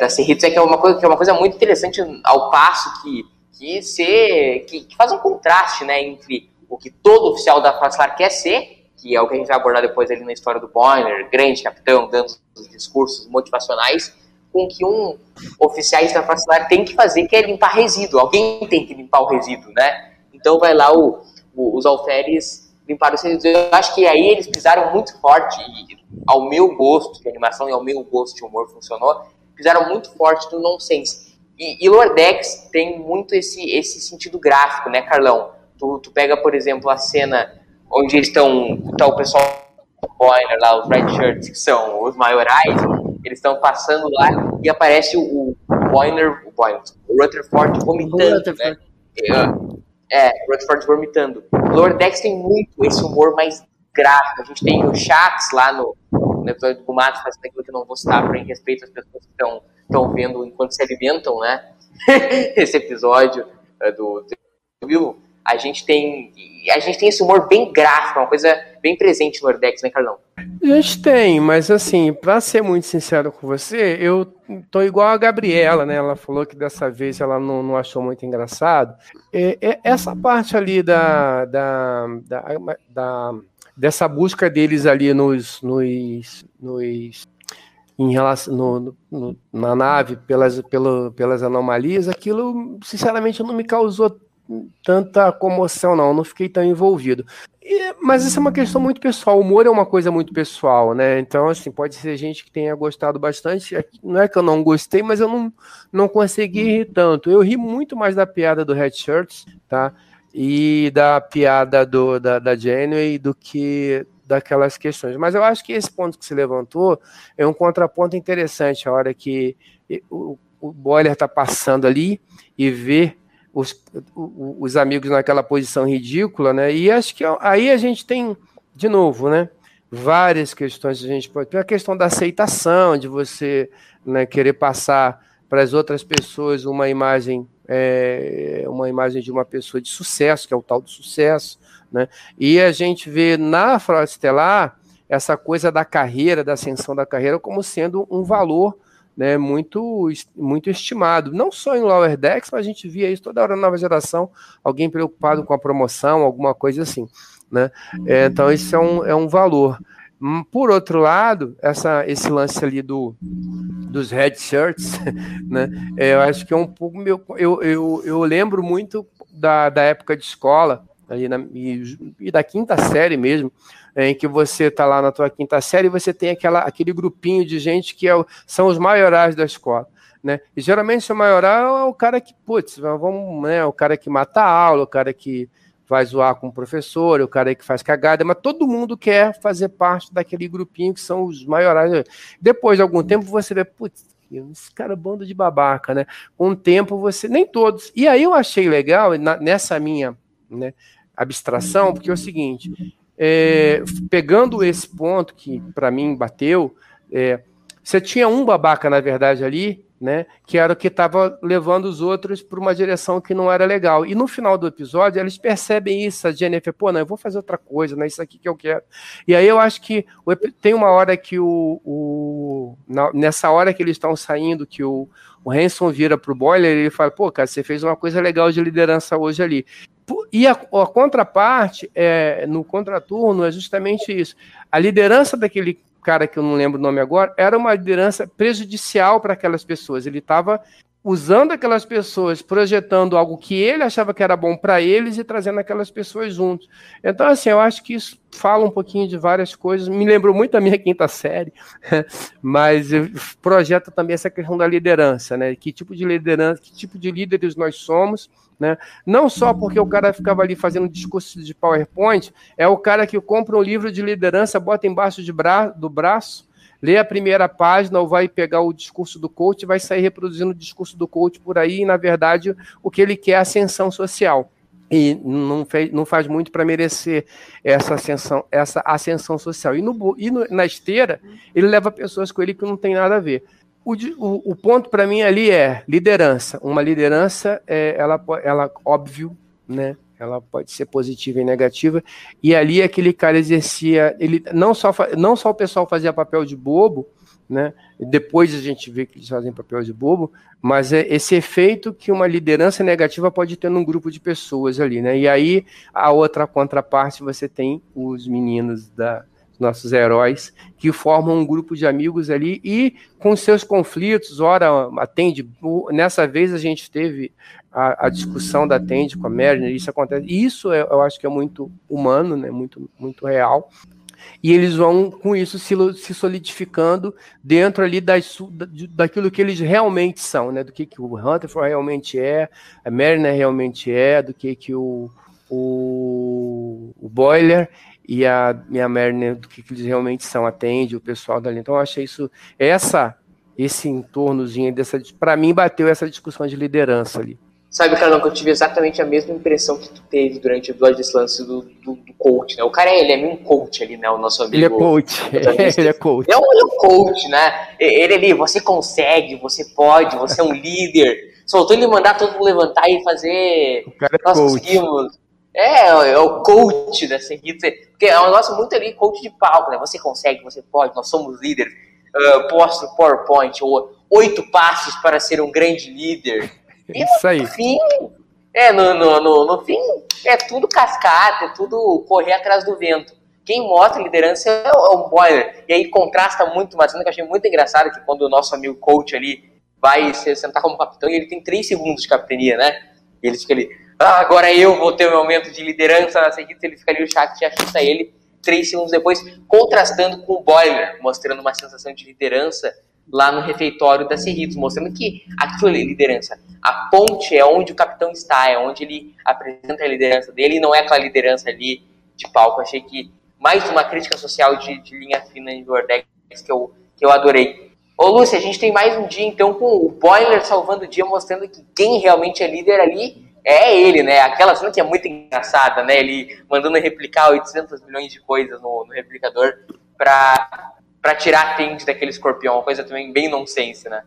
da Serritos é que é uma coisa que é uma coisa muito interessante ao passo que que, ser, que, que faz um contraste né, entre o que todo oficial da Fasslar quer ser, que é o que a gente vai abordar depois ali na história do Bonner, grande capitão, dando os discursos motivacionais, com que um oficial da Fasslar tem que fazer, que é limpar resíduo. Alguém tem que limpar o resíduo, né? Então vai lá o, o, os alferes limpar os resíduos. Eu acho que aí eles pisaram muito forte, e ao meu gosto de animação e ao meu gosto de humor funcionou, fizeram muito forte do nonsense. E, e Lordex tem muito esse, esse sentido gráfico, né, Carlão? Tu, tu pega, por exemplo, a cena onde eles estão, tá o pessoal Boiler lá, os Red Shirts, que são os maiorais, eles estão passando lá e aparece o, o Boiler, o Boiler, o Rutherford vomitando, Rutherford. né? É, é, Rutherford vomitando. Lordex tem muito esse humor mais gráfico. A gente tem o Shax lá no, no episódio do Mato fazendo aquilo que eu não vou citar em respeito às pessoas que estão estão vendo enquanto se alimentam, né? Esse episódio uh, do, do vivo. A gente tem a gente tem esse humor bem gráfico, uma coisa bem presente no Ordex, né, Carlão? A gente tem, mas assim, para ser muito sincero com você, eu tô igual a Gabriela, né? Ela falou que dessa vez ela não, não achou muito engraçado. É, é, essa parte ali da, da, da, da, dessa busca deles ali nos, nos, nos em relação no, no, na nave pelas, pelo, pelas anomalias, aquilo sinceramente não me causou tanta comoção, não, não fiquei tão envolvido. E, mas isso é uma questão muito pessoal. O humor é uma coisa muito pessoal, né? Então, assim, pode ser gente que tenha gostado bastante. É não é que eu não gostei, mas eu não, não consegui rir tanto. Eu ri muito mais da piada do Red Shirts, tá? E da piada do, da, da Janeway do que daquelas questões. Mas eu acho que esse ponto que se levantou é um contraponto interessante. A hora que o, o Boiler está passando ali e vê os, os amigos naquela posição ridícula, né? E acho que aí a gente tem, de novo, né? Várias questões a gente pode. Tem a questão da aceitação, de você né, querer passar para as outras pessoas uma imagem, é, uma imagem de uma pessoa de sucesso, que é o tal do sucesso, né? E a gente vê na Frota Estelar essa coisa da carreira, da ascensão da carreira, como sendo um valor né, muito, muito estimado. Não só em Lower Decks, mas a gente via isso toda hora na nova geração, alguém preocupado com a promoção, alguma coisa assim. Né? É, então, isso é um, é um valor. Hum, por outro lado, essa, esse lance ali do, dos red shirts, né, eu acho que é um pouco meu. Eu, eu, eu lembro muito da, da época de escola, ali na, e, e da quinta série mesmo, em que você está lá na tua quinta série e você tem aquela, aquele grupinho de gente que é são os maiorais da escola. Né? E geralmente o maioral é o cara que, putz, vamos, né, o cara que mata a aula, o cara que vai zoar com o professor, o cara que faz cagada, mas todo mundo quer fazer parte daquele grupinho que são os maiorais. Depois de algum tempo você vê, putz, esse cara é bando de babaca, né? Com o tempo você, nem todos. E aí eu achei legal, nessa minha né, abstração, porque é o seguinte, é, pegando esse ponto que para mim bateu, é, você tinha um babaca, na verdade, ali, né? Que era o que estava levando os outros para uma direção que não era legal. E no final do episódio, eles percebem isso. A Jennifer, pô, não, eu vou fazer outra coisa, não é isso aqui que eu quero. E aí eu acho que tem uma hora que o. o na, nessa hora que eles estão saindo, que o, o Hanson vira pro Boiler e ele fala, pô, cara, você fez uma coisa legal de liderança hoje ali. E a, a contraparte, é, no contraturno, é justamente isso. A liderança daquele cara que eu não lembro o nome agora, era uma liderança prejudicial para aquelas pessoas. Ele estava usando aquelas pessoas, projetando algo que ele achava que era bom para eles e trazendo aquelas pessoas juntos. Então, assim, eu acho que isso fala um pouquinho de várias coisas. Me lembrou muito da minha quinta série, mas projeta também essa questão da liderança, né? Que tipo de liderança, que tipo de líderes nós somos né? Não só porque o cara ficava ali fazendo discurso de PowerPoint, é o cara que compra um livro de liderança, bota embaixo bra do braço, lê a primeira página ou vai pegar o discurso do coach vai sair reproduzindo o discurso do coach por aí, e na verdade o que ele quer é ascensão social. E não, fez, não faz muito para merecer essa ascensão, essa ascensão social. E, no, e no, na esteira, ele leva pessoas com ele que não tem nada a ver. O, o, ponto para mim ali é liderança. Uma liderança, é, ela, ela, óbvio, né? Ela pode ser positiva e negativa. E ali aquele cara exercia, ele não só, não só o pessoal fazia papel de bobo, né? Depois a gente vê que eles fazem papel de bobo, mas é esse efeito que uma liderança negativa pode ter num grupo de pessoas ali, né? E aí a outra contraparte você tem os meninos da nossos heróis, que formam um grupo de amigos ali e com seus conflitos, ora atende. Nessa vez a gente teve a, a discussão da atende com a Mary, isso acontece. Isso é, eu acho que é muito humano, né? muito, muito real. E eles vão com isso se, se solidificando dentro ali das, daquilo que eles realmente são, né? Do que, que o Hunterford realmente é, a Mariner realmente é, do que, que o, o, o Boiler e a minha Merner do que, que eles realmente são, atende o pessoal dali. Então eu achei isso, essa, esse entornozinho dessa, para mim bateu essa discussão de liderança ali. Sabe, Carlão, que eu tive exatamente a mesma impressão que tu teve durante o episódio desse lance do, do, do coach, né? O cara, ele é meio um coach ali, né? O nosso amigo. Ele é coach. ele é coach. É um, ele é um coach, né? Ele ali, você consegue, você pode, você é um líder. Soltou ele mandar todo mundo levantar e fazer. O cara é Nós coach. conseguimos. É, é o coach da Serrito. Porque é um negócio muito ali, coach de palco, né? Você consegue, você pode, nós somos líderes. Uh, posto PowerPoint, ou oito passos para ser um grande líder. E Isso aí. No fim, é, no, no, no, no fim, é tudo cascata, é tudo correr atrás do vento. Quem mostra liderança é o, é Boiler. E aí contrasta muito, uma cena que eu achei muito engraçada, que quando o nosso amigo coach ali vai se sentar como capitão, e ele tem três segundos de capitania, né? E ele fica ali, ah, agora eu vou ter o meu momento de liderança na seguinte, ele fica ali, o chat ajusta ele, três segundos depois, contrastando com o Boiler, mostrando uma sensação de liderança lá no refeitório da Cerritos, mostrando que aquilo é liderança. A ponte é onde o capitão está, é onde ele apresenta a liderança dele, e não é aquela liderança ali de palco. Achei que mais uma crítica social de, de linha fina em Vortex que eu, que eu adorei. Ô Lúcia, a gente tem mais um dia então com o Boiler salvando o dia, mostrando que quem realmente é líder ali é ele, né? Aquela cena que é muito engraçada, né? Ele mandando replicar 800 milhões de coisas no, no replicador para para tirar a tende daquele escorpião, uma coisa também bem nonsense, né?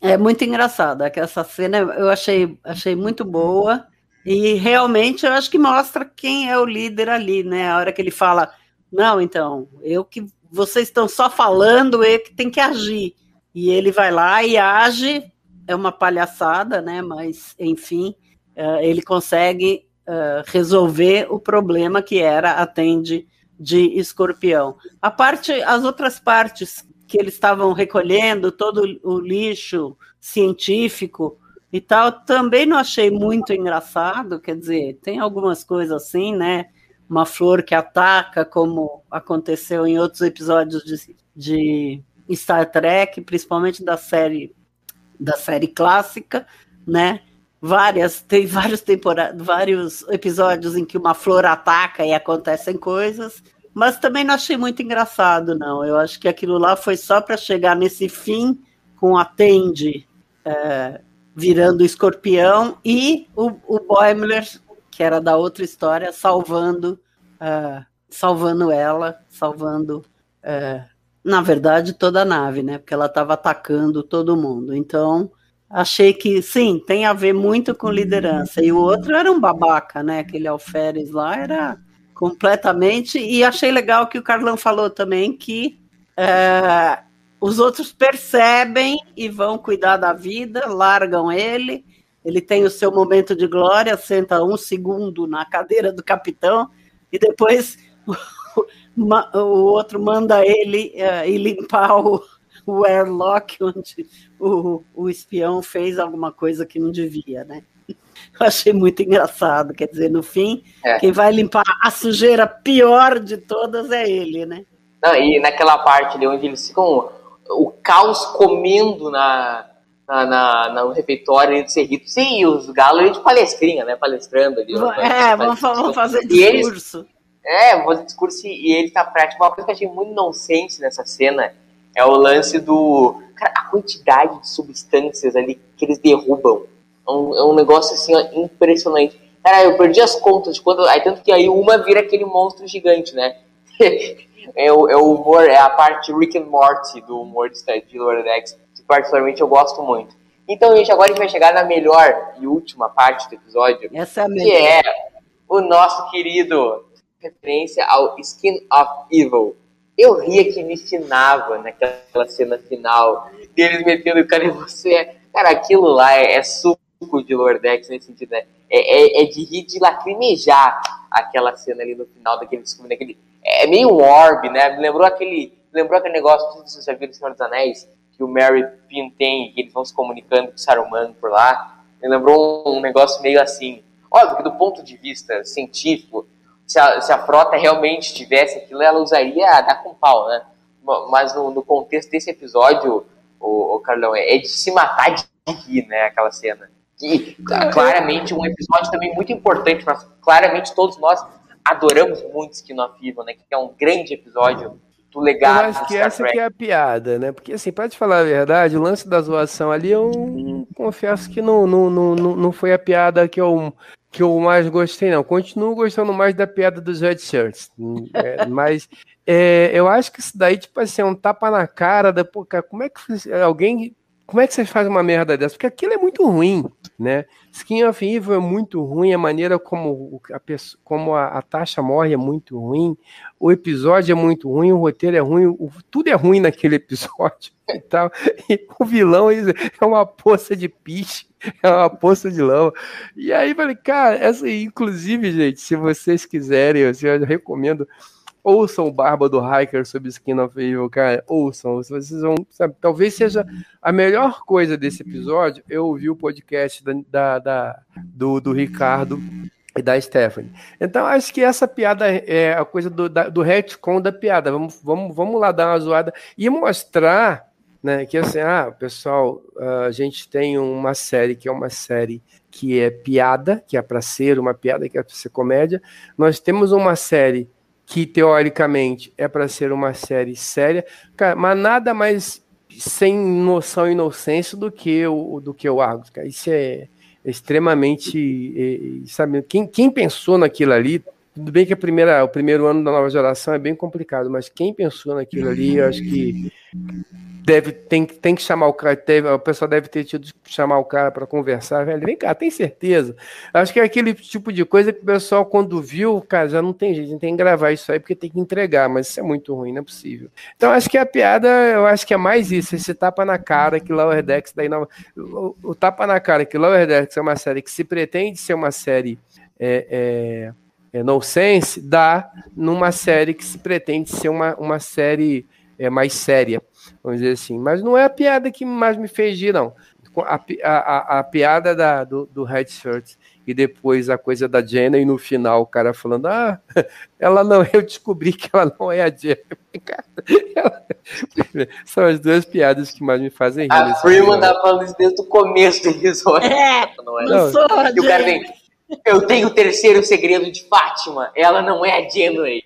É muito engraçada, que essa cena eu achei, achei muito boa e realmente eu acho que mostra quem é o líder ali, né? A hora que ele fala, não, então, eu que vocês estão só falando, eu que tem que agir. E ele vai lá e age, é uma palhaçada, né? Mas, enfim, uh, ele consegue uh, resolver o problema que era atende de escorpião. A parte, as outras partes que eles estavam recolhendo, todo o lixo científico e tal, também não achei muito engraçado, quer dizer, tem algumas coisas assim, né? Uma flor que ataca, como aconteceu em outros episódios de, de Star Trek, principalmente da série da série clássica, né? Várias, tem vários vários episódios em que uma flor ataca e acontecem coisas, mas também não achei muito engraçado, não. Eu acho que aquilo lá foi só para chegar nesse fim com a Tende é, virando escorpião e o, o Boimler, que era da outra história, salvando, é, salvando ela, salvando é, na verdade, toda a nave, né? Porque ela estava atacando todo mundo. Então, achei que sim, tem a ver muito com liderança. E o outro era um babaca, né? Aquele alferes lá era completamente. E achei legal que o Carlão falou também que é, os outros percebem e vão cuidar da vida, largam ele. Ele tem o seu momento de glória, senta um segundo na cadeira do capitão e depois o outro manda ele uh, ir limpar o, o airlock onde o, o espião fez alguma coisa que não devia, né? Eu achei muito engraçado, quer dizer, no fim, é. quem vai limpar a sujeira pior de todas é ele, né? Não, e naquela parte ali onde eles ficam o caos comendo na, na, na, no refeitório de Cerrito. Sim, os galos de palestrinha, né? Palestrando ali. É, vamos, vamos fazer discurso. Eles, é, vou fazer discurso e ele tá prático. Uma coisa que eu achei muito nonsense nessa cena é o lance do. Cara, a quantidade de substâncias ali que eles derrubam. É um, é um negócio assim, ó, impressionante. Cara, eu perdi as contas de quando. Aí, tanto que aí uma vira aquele monstro gigante, né? é, o, é o humor, é a parte Rick and Morty do humor de, de Lower Decks, que particularmente eu gosto muito. Então, gente, agora a gente vai chegar na melhor e última parte do episódio. Essa é. Que é o nosso querido referência ao Skin of Evil. Eu ria que me finava naquela cena final, deles metendo o cara em você. Cara, aquilo lá é, é suco de Lordex nesse sentido, né? É, é, é, de rir de lacrimejar aquela cena ali no final daquele filme, daquele. É meio um orb, né? Me lembrou aquele. Lembrou aquele negócio, se vocês já viram Senhor dos Anéis, que o Mary Pym tem, que eles vão se comunicando com o Saruman por lá. Me lembrou um negócio meio assim. Óbvio que do ponto de vista científico, se a, se a frota realmente tivesse aquilo, ela usaria dar com pau, né? Mas no, no contexto desse episódio, o, o Carlão, é, é de se matar de rir, né? Aquela cena. E claramente um episódio também muito importante, mas claramente todos nós adoramos muito Skin of Evil, né? Que é um grande episódio do legado. Eu acho que essa que é a piada, né? Porque assim, para te falar a verdade, o lance da zoação ali eu confesso que não, não, não, não foi a piada que eu que eu mais gostei, não. Continuo gostando mais da piada dos red shirts. É, mas é, eu acho que isso daí, tipo assim, é um tapa na cara da pô, cara, como é que alguém. Como é que você faz uma merda dessa? Porque aquilo é muito ruim. né? Skin of Evil é muito ruim, a maneira como a, pessoa, como a, a Tasha morre é muito ruim, o episódio é muito ruim, o roteiro é ruim, o, tudo é ruim naquele episódio e tal. E o vilão é uma poça de piche, é uma poça de lama. E aí falei, cara, essa, inclusive, gente, se vocês quiserem, eu, eu recomendo ouçam o Barba do Hiker sobre Skin of Evil, cara, ouçam, vocês vão, sabe, talvez seja a melhor coisa desse episódio, eu ouvi o podcast da, da, da do, do Ricardo e da Stephanie. Então, acho que essa piada é a coisa do, da, do retcon da piada, vamos, vamos, vamos lá dar uma zoada e mostrar, né, que assim, ah, pessoal, a gente tem uma série que é uma série que é piada, que é para ser uma piada, que é para ser comédia, nós temos uma série que teoricamente é para ser uma série séria, cara, mas nada mais sem noção e inocência do que o do que o Argos, cara. Isso é extremamente, é, sabe, quem, quem pensou naquilo ali, tudo bem que a primeira, o primeiro ano da nova geração é bem complicado, mas quem pensou naquilo ali, eu acho que deve tem, tem que chamar o cara, teve, o pessoal deve ter tido que chamar o cara para conversar, velho. Vem cá, tem certeza? Acho que é aquele tipo de coisa que o pessoal, quando viu, cara, já não tem jeito, tem que gravar isso aí porque tem que entregar, mas isso é muito ruim, não é possível. Então, acho que a piada, eu acho que é mais isso, esse tapa na cara que Lower Decks daí não. O, o tapa na cara que Lower Decks é uma série que se pretende ser uma série. É, é, é no sense dá numa série que se pretende ser uma, uma série é, mais séria vamos dizer assim. Mas não é a piada que mais me fez rir, não. A, a, a, piada da, do, do Red Shirt e depois a coisa da Jenna e no final o cara falando, ah, ela não, eu descobri que ela não é a Jenna. São as duas piadas que mais me fazem rir. A Freeman tá falando isso desde o começo do episódio. É, não, é. não sou a e o cara vem, eu tenho o terceiro segredo de Fátima, ela não é a Jenny.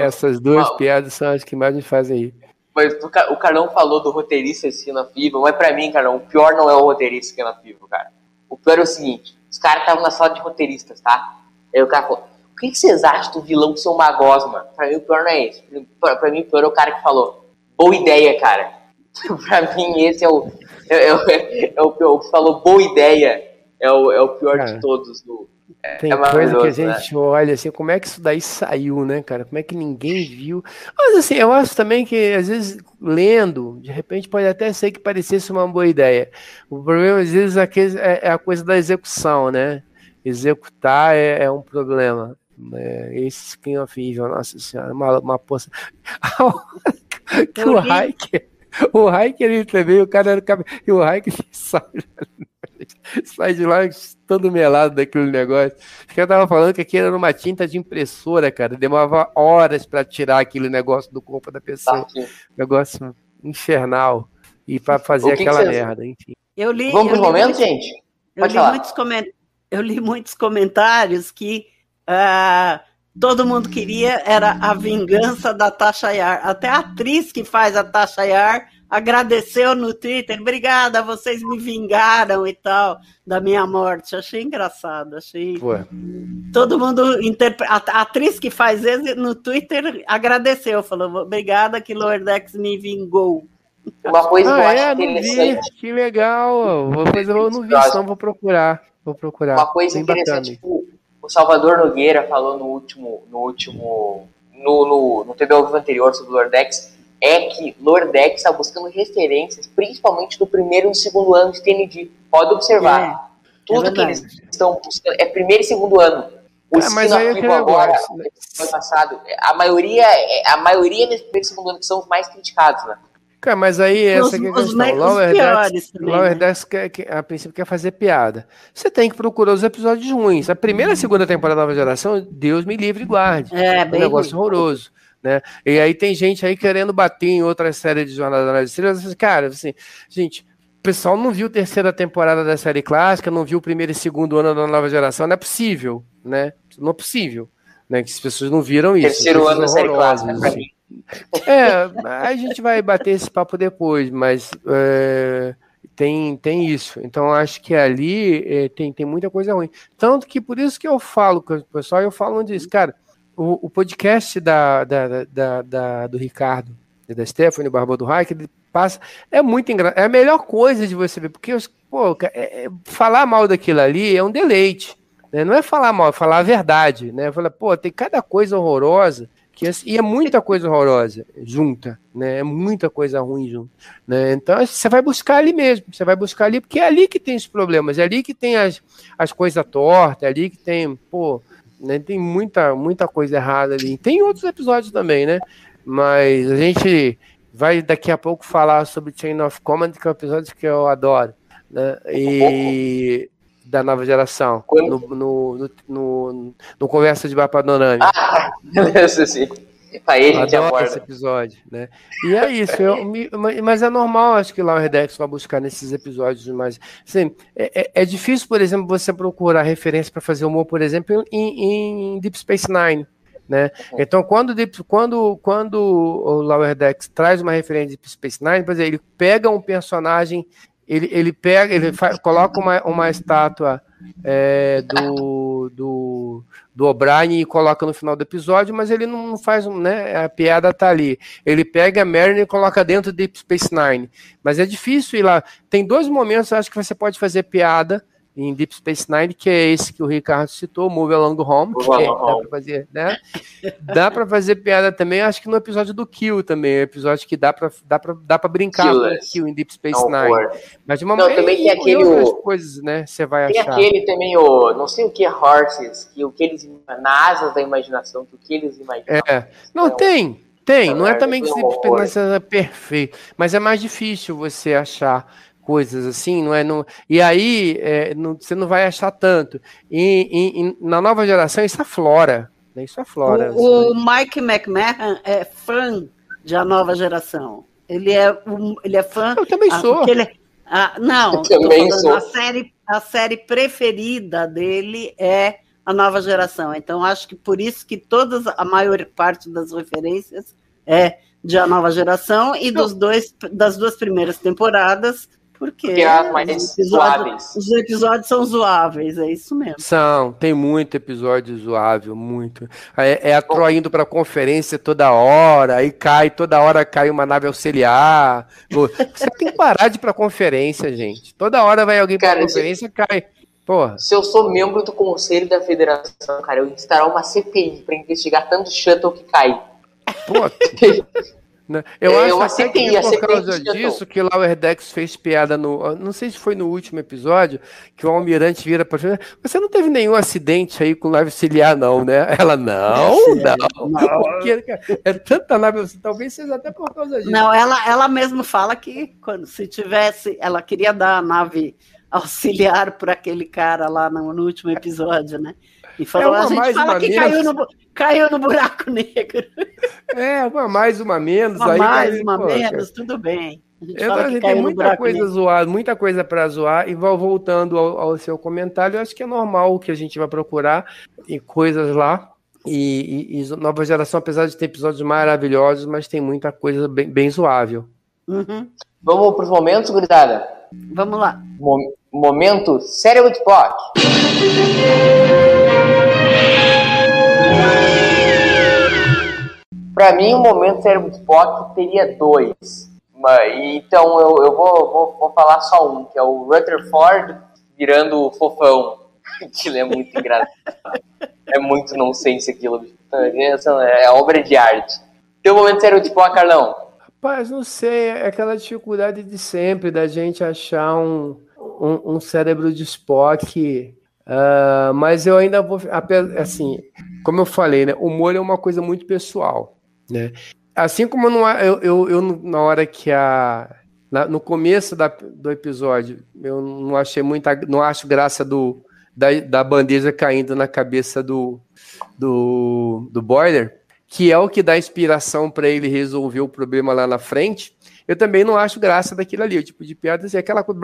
Essas duas piadas são as que mais me fazem rir. Mas o Carlão falou do roteirista esse na FIVA, mas pra mim, Carlão, o pior não é o roteirista que é na FIVA, cara. O pior é o seguinte, os caras estavam na sala de roteiristas, tá? Aí o cara falou, o que, vocês acham do vilão ser uma gosma? Pra mim o pior não é esse. Pra, pra mim o pior é o cara que falou, boa ideia, cara. pra mim esse é o, é, é, é, é o, é o que falou boa ideia, é o, é o pior cara. de todos do, é, Tem é coisa que a gente né? olha assim, como é que isso daí saiu, né, cara? Como é que ninguém viu? Mas assim, eu acho também que às vezes lendo, de repente pode até ser que parecesse uma boa ideia. O problema às vezes é, é a coisa da execução, né? Executar é, é um problema. É, esse Skin of Evil, nossa senhora, uma, uma poça. que o Hiker, o Hiker ele também, o cara era e o Hiker sai sai de lá todo melado daquele negócio. Os caras estavam falando que aquilo era uma tinta de impressora, cara. Demorava horas para tirar aquele negócio do corpo da pessoa. Tá negócio infernal. E para fazer aquela merda, enfim. Eu li, Vamos pro momento, gente? Eu li, muitos coment... eu li muitos comentários que uh, todo mundo queria era a vingança da Tasha Yar. Até a atriz que faz a Tasha Yar agradeceu no Twitter, obrigada, vocês me vingaram e tal, da minha morte. Achei engraçado, achei. Ué. Todo mundo, interpre... a atriz que faz esse no Twitter agradeceu, falou, obrigada que Lordex me vingou. Uma coisa ah, é, não vi, que legal. Depois eu não vi, então vou procurar. Vou procurar. Uma coisa Bem interessante, tipo, o Salvador Nogueira falou no último, no último, no, no, no TV ao vivo anterior sobre o Lordex, é que Lordex está buscando referências, principalmente do primeiro e segundo ano de TND. Pode observar. É, Tudo é que eles estão buscando é primeiro e segundo ano. O é, mas aí é agora, ano passado, a maioria, é, a maioria nesse primeiro e segundo ano que são os mais criticados, né? Cara, mas aí essa que é a questão. Lower Decks, Lower Decks quer, quer, a princípio quer fazer piada. Você tem que procurar os episódios ruins. A primeira e a segunda temporada da nova geração, Deus me livre e guarde. É, bem um negócio ruim. horroroso. Né? E aí tem gente aí querendo bater em outra série de Jornada nas Estrelas. Cara, assim, gente, o pessoal não viu a terceira temporada da série clássica, não viu o primeiro e segundo ano da nova geração, não é possível, né? Não é possível, né? Que as pessoas não viram isso. Terceiro ano da série clássica. Assim. É, a gente vai bater esse papo depois, mas é, tem, tem isso. Então acho que ali é, tem, tem muita coisa ruim. Tanto que por isso que eu falo com o pessoal, eu falo disso, cara o, o podcast da, da, da, da, do Ricardo da Stephanie Barba do Raik, ele passa. É muito engraçado. É a melhor coisa de você ver, porque pô, é, é, falar mal daquilo ali é um deleite. Né? Não é falar mal, é falar a verdade. Né? Fala, pô, tem cada coisa horrorosa. Que, e é muita coisa horrorosa junta, né? É muita coisa ruim junto. Né? Então você vai buscar ali mesmo, você vai buscar ali, porque é ali que tem os problemas, é ali que tem as, as coisas tortas, é ali que tem, pô, né? tem muita, muita coisa errada ali. Tem outros episódios também, né? Mas a gente vai daqui a pouco falar sobre Chain of Command, que é um episódio que eu adoro. Né? E da nova geração. No, no, no, no, no Conversa de Bapadonami. Ah, beleza, sim. Aí a gente Adoro esse episódio, né? E é isso, eu, mas é normal, acho que lá o Redex vai buscar nesses episódios, mas assim, é, é, é difícil, por exemplo, você procurar referência para fazer humor, por exemplo, em, em Deep Space Nine, né? Então, quando, quando, quando o Lower Decks traz uma referência de Deep Space Nine, por exemplo, ele pega um personagem, ele, ele pega, ele faz, coloca uma, uma estátua é, do, do, do O'Brien e coloca no final do episódio, mas ele não faz, né? A piada tá ali. Ele pega a Merlin e coloca dentro de Space Nine. Mas é difícil ir lá. Tem dois momentos, acho que você pode fazer piada em Deep Space Nine, que é esse que o Ricardo citou, Move Along Home, que é, dá para fazer, né? Dá para fazer piada também, acho que no episódio do Kill também, é episódio que dá para dá para dá para brincar Killers. com o Kill em Deep Space não, Nine. Mas de uma não, também tem aquele outras coisas, né? Você vai tem achar. Tem aquele também o, não sei o que é Horses, que o que eles na asas da imaginação, que o que eles imaginam. É. Não é tem. Tem, não é também que Deep Space Nine é perfeito, mas é mais difícil você achar coisas assim, não é? Não, e aí é, não, você não vai achar tanto. E, e, e, na nova geração isso aflora. Né? Isso aflora. O, o Mike McMahon é fã de a nova geração. Ele é, um, ele é fã. Eu também sou. Ele, ah, não, eu também falando, sou. A série, a série preferida dele é a nova geração. Então acho que por isso que todas a maior parte das referências é de a nova geração e dos dois das duas primeiras temporadas porque, Porque as mais os episódios, os episódios são zoáveis, é isso mesmo. São, tem muito episódio zoável, muito. É, é a Troa indo pra conferência toda hora, aí cai, toda hora cai uma nave auxiliar. Você tem que parar de ir pra conferência, gente. Toda hora vai alguém pra cara, conferência e cai. Porra. Se eu sou membro do conselho da federação, cara, eu instalar uma CPI pra investigar tanto shuttle que cai. Pô? Eu é, acho até que é por causa disso que Lower Decks fez piada no. Não sei se foi no último episódio, que o Almirante vira para Você não teve nenhum acidente aí com nave ciliar, não, né? Ela, não, não. não. Porque é tanta nave, talvez seja até por causa disso. Não, ela, ela mesmo fala que quando se tivesse. Ela queria dar a nave auxiliar para aquele cara lá no, no último episódio, né? E falou, é a gente fala que caiu no, caiu no buraco negro. É, uma mais, uma menos. Uma aí mais, uma menos, tudo bem. Eu, a gente tem muita coisa zoar, muita coisa para zoar. E voltando ao, ao, seu comentário, eu acho que é normal que a gente vai procurar e coisas lá. E, e, e, Nova Geração, apesar de ter episódios maravilhosos, mas tem muita coisa bem, bem zoável. Uhum. Vamos para os momentos, gurizada? Vamos lá. Momento Cérebro de Spock. Para mim, o momento Cérebro de Spock teria dois. Então eu, eu vou, vou, vou, falar só um, que é o Rutherford virando fofão. Aquilo é muito engraçado. é muito nonsense aquilo. É, obra de arte. Teu momento Cérebro de Spock, Carlão? Rapaz, não sei, é aquela dificuldade de sempre da gente achar um, um, um cérebro de Spock. Uh, mas eu ainda vou. Assim, como eu falei, né? Humor é uma coisa muito pessoal. Né? Assim como não, eu, eu, eu, na hora que a. Na, no começo da, do episódio, eu não achei muita. Não acho graça do, da, da bandeja caindo na cabeça do, do, do boiler que é o que dá inspiração para ele resolver o problema lá na frente, eu também não acho graça daquilo ali, o tipo de piada, assim, aquela coisa,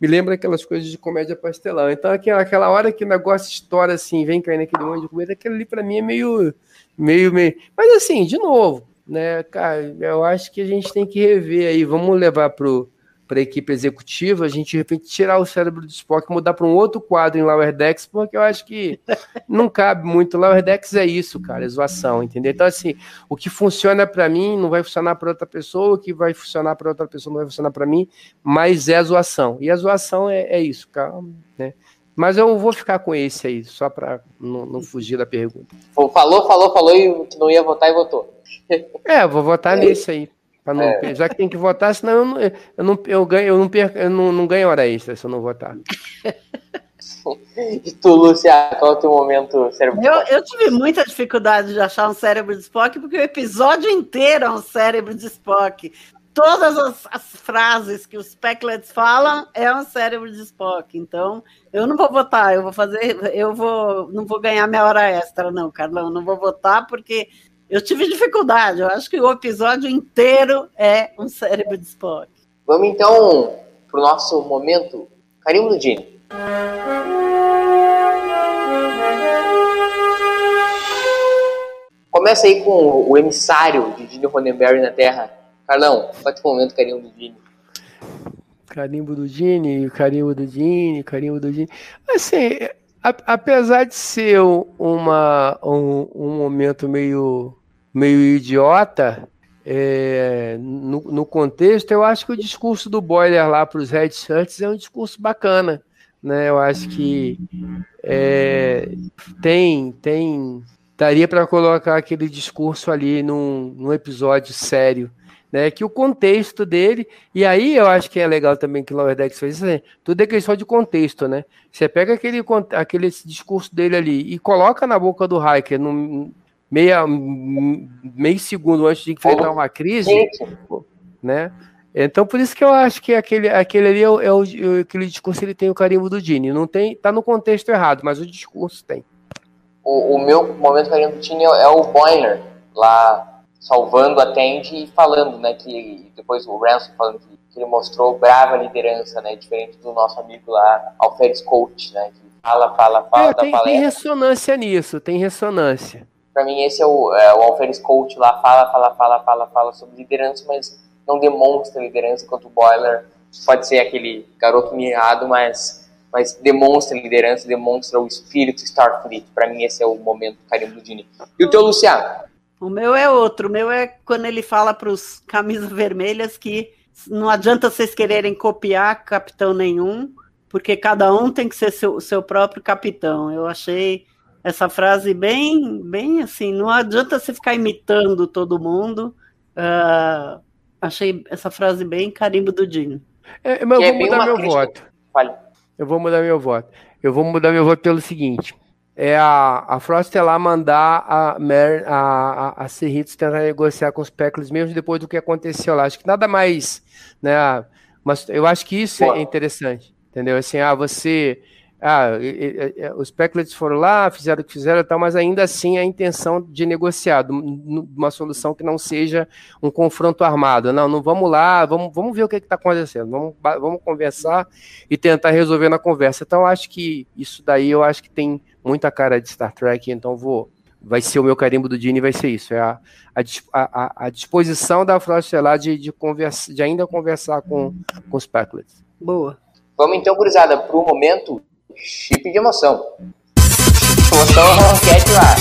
me lembra aquelas coisas de comédia pastelão. Então, aquela, hora que o negócio estoura assim, vem caindo aquele monte de comida, aquilo ali para mim é meio, meio, meio. Mas assim, de novo, né, cara, eu acho que a gente tem que rever aí, vamos levar pro para a equipe executiva, a gente de repente tirar o cérebro do Spock e mudar para um outro quadro em Lower Decks, porque eu acho que não cabe muito. Lower Decks é isso, cara, é zoação, entendeu? Então, assim, o que funciona para mim não vai funcionar para outra pessoa, o que vai funcionar para outra pessoa não vai funcionar para mim, mas é zoação. E a zoação é, é isso, cara, né? Mas eu vou ficar com esse aí, só para não, não, fugir da pergunta. Falou, falou, falou e não ia votar e votou. É, vou votar nesse aí. Não, é. Já que tem que votar, senão eu não, eu não, eu ganho, eu não, perco, eu não, não ganho hora extra se eu não votar. e tu, Lúcia, qual é o teu momento cérebro eu, eu tive muita dificuldade de achar um cérebro de Spock, porque o episódio inteiro é um cérebro de Spock. Todas as, as frases que os Pecklets falam é um cérebro de Spock. Então, eu não vou votar, eu vou fazer, eu vou, não vou ganhar minha hora extra, não, Carlão. Não vou votar porque eu tive dificuldade. Eu acho que o episódio inteiro é um cérebro de Spock. Vamos então para o nosso momento carimbo do Gene. Começa aí com o emissário de Gene Roddenberry na Terra. Carlão, qual é o momento carimbo do Gene? Carimbo do Gene, carimbo do Gene, carimbo do Gene. Assim, apesar de ser uma, um, um momento meio, meio idiota, é, no, no, contexto, eu acho que o discurso do Boiler lá para os Red Shirts é um discurso bacana. Né? Eu acho que é, tem, tem, daria para colocar aquele discurso ali num, num episódio sério né? Que o contexto dele, e aí eu acho que é legal também que o Lower Decks fez isso, né? tudo é questão de contexto, né? Você pega aquele, aquele discurso dele ali e coloca na boca do Hiker num meia, meio segundo antes de enfrentar uma crise, né? Então, por isso que eu acho que aquele, aquele ali é, o, é o, aquele discurso ele tem o carimbo do Dini. Não tem, tá no contexto errado, mas o discurso tem. O, o meu momento carimbo do Dini é o Boiler, lá salvando a Tandy e falando, né, que depois o Ransom falando que, que, ele mostrou brava liderança, né, diferente do nosso amigo lá, Alferes Coach, né, que fala, fala, fala, é, tem, tem, ressonância nisso, tem ressonância. Para mim esse é o, é, o Alferes Coach lá, fala, fala, fala, fala, fala sobre liderança, mas não demonstra liderança, enquanto o Boiler pode ser aquele garoto mirrado, mas mas demonstra liderança, demonstra o espírito Starfleet. Para mim esse é o momento carimbo do Dini. E o teu Luciano? O meu é outro. O meu é quando ele fala para os camisas vermelhas que não adianta vocês quererem copiar capitão nenhum, porque cada um tem que ser seu, seu próprio capitão. Eu achei essa frase bem, bem assim. Não adianta você ficar imitando todo mundo. Uh, achei essa frase bem carimbo do Dino. É, mas eu vou é mudar meu crítica. voto. Eu vou mudar meu voto. Eu vou mudar meu voto pelo seguinte é a, a Frost é lá mandar a, Mer, a, a, a Cerritos tentar negociar com os Peckles mesmo depois do que aconteceu lá. Acho que nada mais, né? Mas eu acho que isso é interessante, entendeu? Assim, ah, você, ah, os Pecklets foram lá, fizeram o que fizeram e tal, mas ainda assim a intenção de negociar uma solução que não seja um confronto armado. Não, não vamos lá, vamos, vamos ver o que está acontecendo, vamos, vamos conversar e tentar resolver na conversa. Então, acho que isso daí eu acho que tem muita cara de Star Trek, então vou. Vai ser o meu carimbo do Dini, vai ser isso. É a, a, a disposição da Frost lá de, de, conversa, de ainda conversar com, com os Packlets. Boa. Vamos então, cruzada, para o momento chip de emoção. Emoção enquete lá.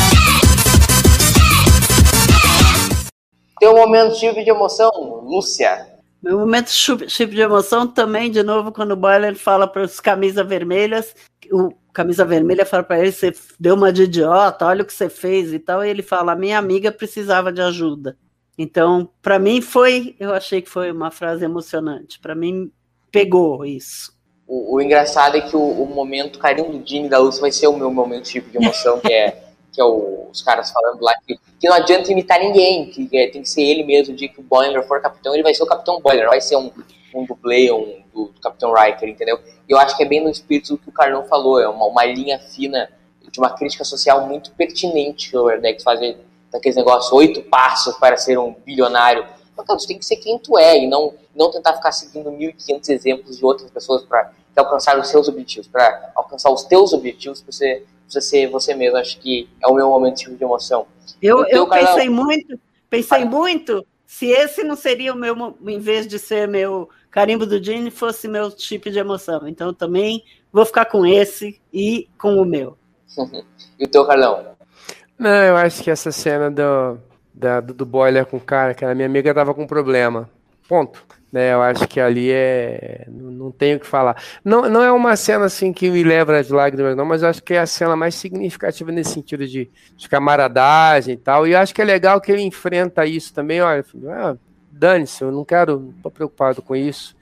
Teu momento chip de emoção, Lúcia. Meu momento chip de emoção também, de novo, quando o Boiler fala para os camisas vermelhas o camisa vermelha fala para ele: você deu uma de idiota, olha o que você fez e tal. E ele fala: minha amiga precisava de ajuda. Então, para mim foi, eu achei que foi uma frase emocionante. Para mim pegou isso. O, o, engraçado é que o, o momento carinho do Dini da Lúcia vai ser o meu momento tipo de emoção, que é que é o, os caras falando lá que, que, não adianta imitar ninguém, que é, tem que ser ele mesmo. O dia que o Boiler for capitão, ele vai ser o capitão Boiler, vai ser um, um dublê, um do, do Capitão Riker, entendeu? E eu acho que é bem no espírito do que o Carlão falou, é uma, uma linha fina de uma crítica social muito pertinente que o Erdex fazer daqueles negócios, oito passos para ser um bilionário. Então, cara, tu tem que ser quem tu é e não, não tentar ficar seguindo 1.500 exemplos de outras pessoas para alcançar os seus objetivos, para alcançar os teus objetivos, você, você ser você mesmo. Acho que é o meu momento de emoção. Eu, eu pensei muito, pensei muito se esse não seria o meu, em vez de ser meu carimbo do Gene, fosse meu chip de emoção. Então eu também vou ficar com esse e com o meu. e o teu, Carlão? Não, eu acho que essa cena do, da, do boiler com o cara, que a minha amiga tava com problema. Ponto. Né, eu acho que ali é. Não, não tenho o que falar. Não, não é uma cena assim que me leva às lágrimas, não, mas eu acho que é a cena mais significativa nesse sentido de, de camaradagem e tal. E eu acho que é legal que ele enfrenta isso também. Olha, ah, dane-se, eu não quero, não tô preocupado com isso.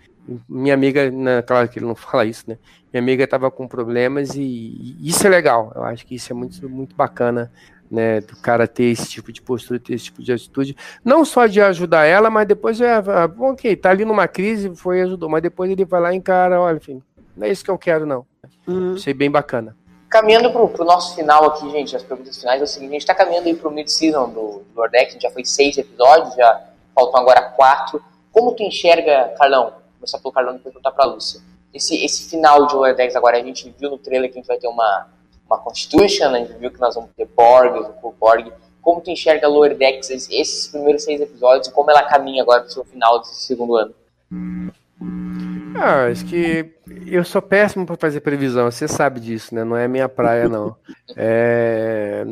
Minha amiga, né, claro que ele não fala isso, né? Minha amiga estava com problemas e, e, isso é legal. Eu acho que isso é muito, muito bacana né, do cara ter esse tipo de postura, ter esse tipo de atitude, não só de ajudar ela, mas depois é, é ok, tá ali numa crise, foi e ajudou, mas depois ele vai lá e encara, olha, enfim, não é isso que eu quero, não. Uhum. Achei bem bacana. Caminhando pro, pro nosso final aqui, gente, as perguntas finais é o seguinte, a gente tá caminhando aí pro mid-season do, do Lordex, já foi seis episódios, já faltam agora quatro. Como tu enxerga, Carlão, vou começar pelo Carlão e depois perguntar pra Lúcia, esse, esse final de Lordex agora, a gente viu no trailer que a gente vai ter uma uma Constitution, a gente viu que nós vamos ter Borg, o Borg. Como tu enxerga a Lower Decks, esses primeiros seis episódios, e como ela caminha agora para o seu final desse segundo ano? Ah, acho que eu sou péssimo para fazer previsão, você sabe disso, né? Não é minha praia, não. É...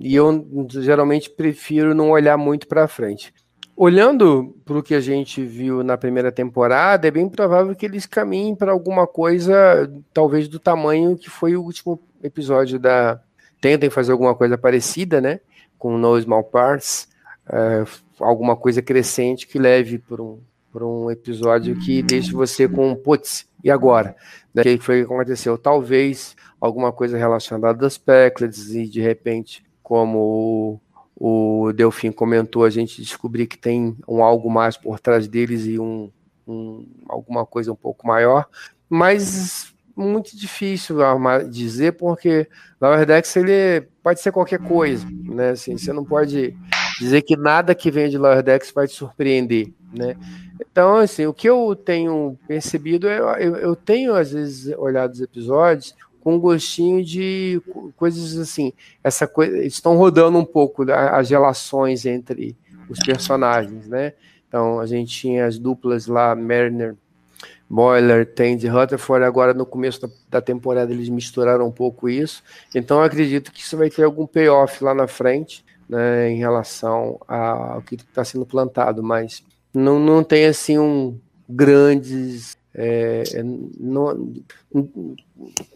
E eu geralmente prefiro não olhar muito para frente. Olhando para o que a gente viu na primeira temporada, é bem provável que eles caminhem para alguma coisa, talvez do tamanho que foi o último episódio da. Tentem fazer alguma coisa parecida, né? Com No Small Parts, é, alguma coisa crescente que leve para um, um episódio que deixe você com putz, e agora? O que foi que aconteceu? Talvez alguma coisa relacionada às Pecklets e de repente, como o, Delfim comentou, a gente descobrir que tem um algo mais por trás deles e um, um alguma coisa um pouco maior. Mas muito difícil dizer, porque Lower Decks ele pode ser qualquer coisa, né? Assim, você não pode dizer que nada que vem de Lower Decks vai te surpreender, né? Então, assim, o que eu tenho percebido, eu, eu, eu tenho às vezes olhado os episódios com um gostinho de coisas assim, essa coisa, estão rodando um pouco as relações entre os personagens, né? Então, a gente tinha as duplas lá, Mariner Boiler, de Rutherford, agora no começo da, da, temporada eles misturaram um pouco isso, então acredito que isso vai ter algum payoff lá na frente, né, em relação ao que está sendo plantado, mas não, não tem assim um grandes é, é não,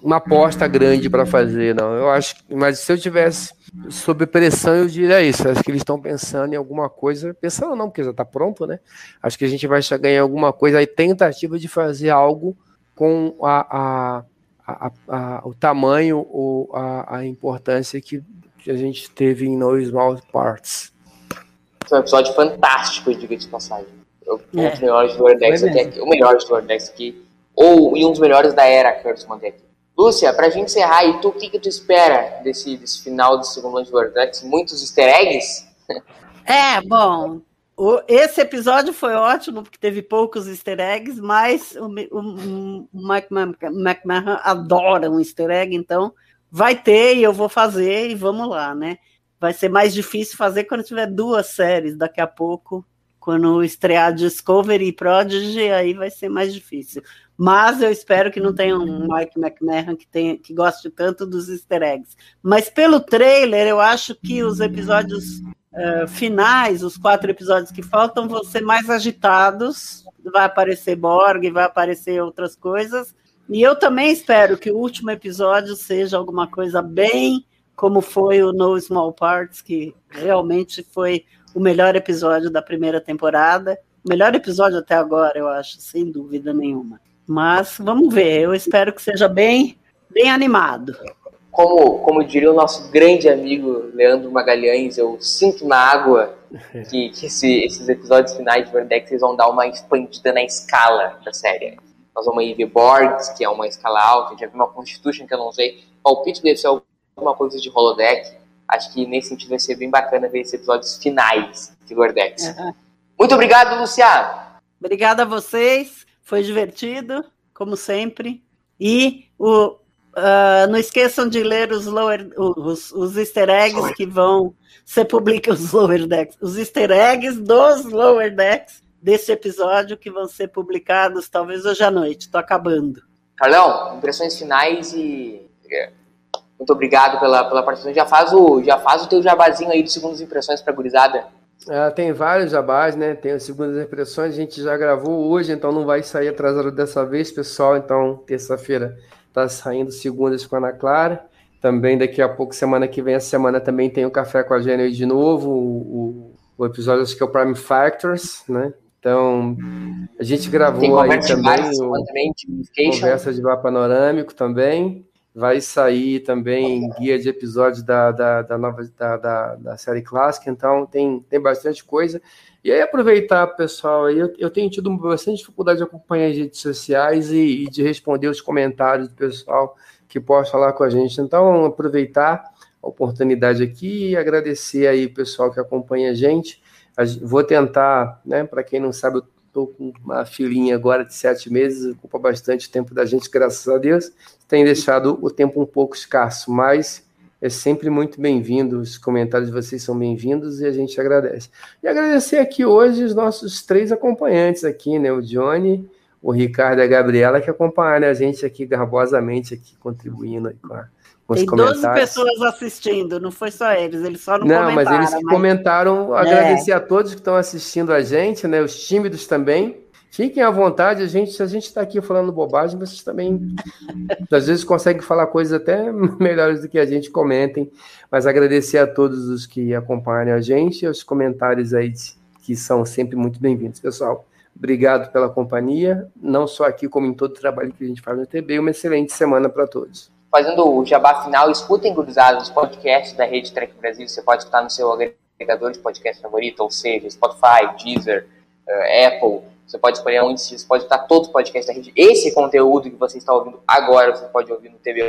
uma aposta grande para fazer, não. Eu acho, mas se eu tivesse sob pressão, eu diria isso. Acho que eles estão pensando em alguma coisa, pensando não, porque já está pronto, né? Acho que a gente vai chegar em alguma coisa aí, tentativa de fazer algo com a, a, a, o tamanho ou a, importância que, a gente teve em No Small Parts. Foi um episódio fantástico, diga de passagem um é. dos melhores até aqui, o melhor do Wordex aqui, ou e um dos melhores da era Curtis Montec. Lúcia, pra gente encerrar, e tu, o que, que tu espera desse, desse final do segundo ano de Wordex? Muitos easter eggs? É, bom, o, esse episódio foi ótimo, porque teve poucos easter eggs, mas o, o, o Mike McMahon adora um easter egg, então vai ter e eu vou fazer e vamos lá, né? Vai ser mais difícil fazer quando tiver duas séries daqui a pouco quando estrear Discovery e Prodigy, aí vai ser mais difícil. Mas eu espero que não tenha um Mike McMahon que, tenha, que goste tanto dos easter eggs. Mas pelo trailer, eu acho que os episódios uh, finais, os quatro episódios que faltam, vão ser mais agitados. Vai aparecer Borg, vai aparecer outras coisas. E eu também espero que o último episódio seja alguma coisa bem como foi o No Small Parts, que realmente foi o melhor episódio da primeira temporada. O melhor episódio até agora, eu acho, sem dúvida nenhuma. Mas vamos ver, eu espero que seja bem, bem animado. Como, como diria o nosso grande amigo Leandro Magalhães, eu sinto na água que, que esse, esses episódios finais de Verdex vão dar uma expandida na escala da série. Nós vamos aí ver Borgs, que é uma escala alta, já vi uma Constitution que eu não sei. Palpite deve ser alguma coisa de holodeck acho que nesse sentido vai ser bem bacana ver esses episódios finais de Gordex. Uhum. Muito obrigado, Luciano. Obrigada a vocês, foi divertido, como sempre. E o Uh, não esqueçam de ler os, lower, os, os easter eggs que vão ser publicados, os lower decks, os easter eggs dos lower decks desse episódio que vão ser publicados talvez hoje à noite. Estou acabando. Carlão, impressões finais e é, muito obrigado pela, pela participação. Já faz o, já faz o teu jabazinho aí de segundas impressões para gurizada. Ah, tem vários jabás, né? Tem as segundas impressões, a gente já gravou hoje, então não vai sair atrasado dessa vez, pessoal. Então, terça-feira tá saindo segundas com a Ana Clara. Também daqui a pouco, semana que vem, a semana também tem o Café com a Gênio de novo, o, o, o episódio acho que é o Prime Factors, né? Então, a gente gravou aí também o também, de Conversa de Bar Panorâmico também. Vai sair também guia de episódios da, da, da nova da, da, da, série clássica, então tem, tem bastante coisa. E aí, aproveitar, pessoal, eu, eu tenho tido bastante dificuldade de acompanhar as redes sociais e, e de responder os comentários do pessoal que possa falar com a gente. Então, aproveitar a oportunidade aqui e agradecer aí o pessoal que acompanha a gente. Vou tentar, né, para quem não sabe, estou com uma filhinha agora de sete meses, ocupa bastante tempo da gente, graças a Deus tem deixado o tempo um pouco escasso, mas é sempre muito bem-vindo. Os comentários de vocês são bem-vindos e a gente agradece. E agradecer aqui hoje os nossos três acompanhantes aqui, né? O Johnny, o Ricardo e a Gabriela, que acompanharam a gente aqui garbosamente, aqui contribuindo com, a, Tem 12 pessoas assistindo, não foi só eles, eles só não, não comentaram. Não, mas eles mas... comentaram, é. agradecer a todos que estão assistindo a gente, né? Os tímidos também. Fiquem à vontade, a gente, se a gente está aqui falando bobagem, vocês também às vezes conseguem falar coisas até melhores do que a gente, comentem. Mas agradecer a todos os que acompanham a gente e os comentários aí que são sempre muito bem-vindos. Pessoal, obrigado pela companhia, não só aqui, como em todo o trabalho que a gente faz no TB. Uma excelente semana para todos. Fazendo o jabá final, escutem, gurizada, os podcasts da Rede Trek Brasil. Você pode estar no seu agregador de podcast favorito, ou seja, Spotify, Deezer, uh, Apple você pode escolher onde você pode estar todos os podcasts da rede. Esse conteúdo que você está ouvindo agora, você pode ouvir no TV,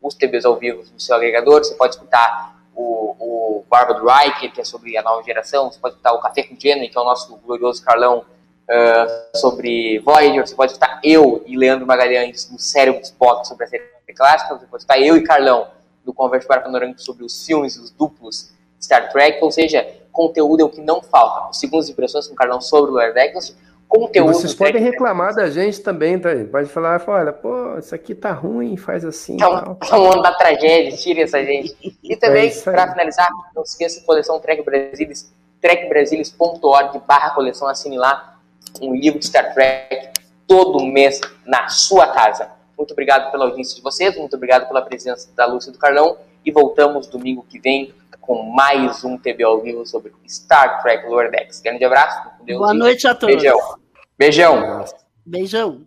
os TVs ao vivo no seu agregador. Você pode escutar o, o Barba do Riker, que é sobre a nova geração. Você pode escutar o Café com Jenny, que é o nosso glorioso Carlão, uh, sobre Voyager. Você pode escutar eu e Leandro Magalhães no de Spock sobre a série clássica. Você pode escutar eu e Carlão no Conversa para Panorâmico sobre os filmes, os duplos Star Trek. Ou seja, conteúdo é o que não falta. Segundo impressões com o Carlão sobre o Lower Decks, conteúdo. Vocês podem reclamar da gente também, tá? Pode falar, olha, pô, isso aqui tá ruim, faz assim. É um, é um ano da tragédia, tire essa gente. E também, é para finalizar, não esqueça, coleção Trek Brasilis, trekbrasilis.org barra coleção, assine lá um livro de Star Trek todo mês na sua casa. Muito obrigado pela audiência de vocês, muito obrigado pela presença da Lúcia do Carlão e voltamos domingo que vem com mais um TV ao vivo sobre Star Trek Lower Decks. Grande abraço. Deus Boa Deus. noite a todos. Beijão. Beijão. Beijão. Beijão.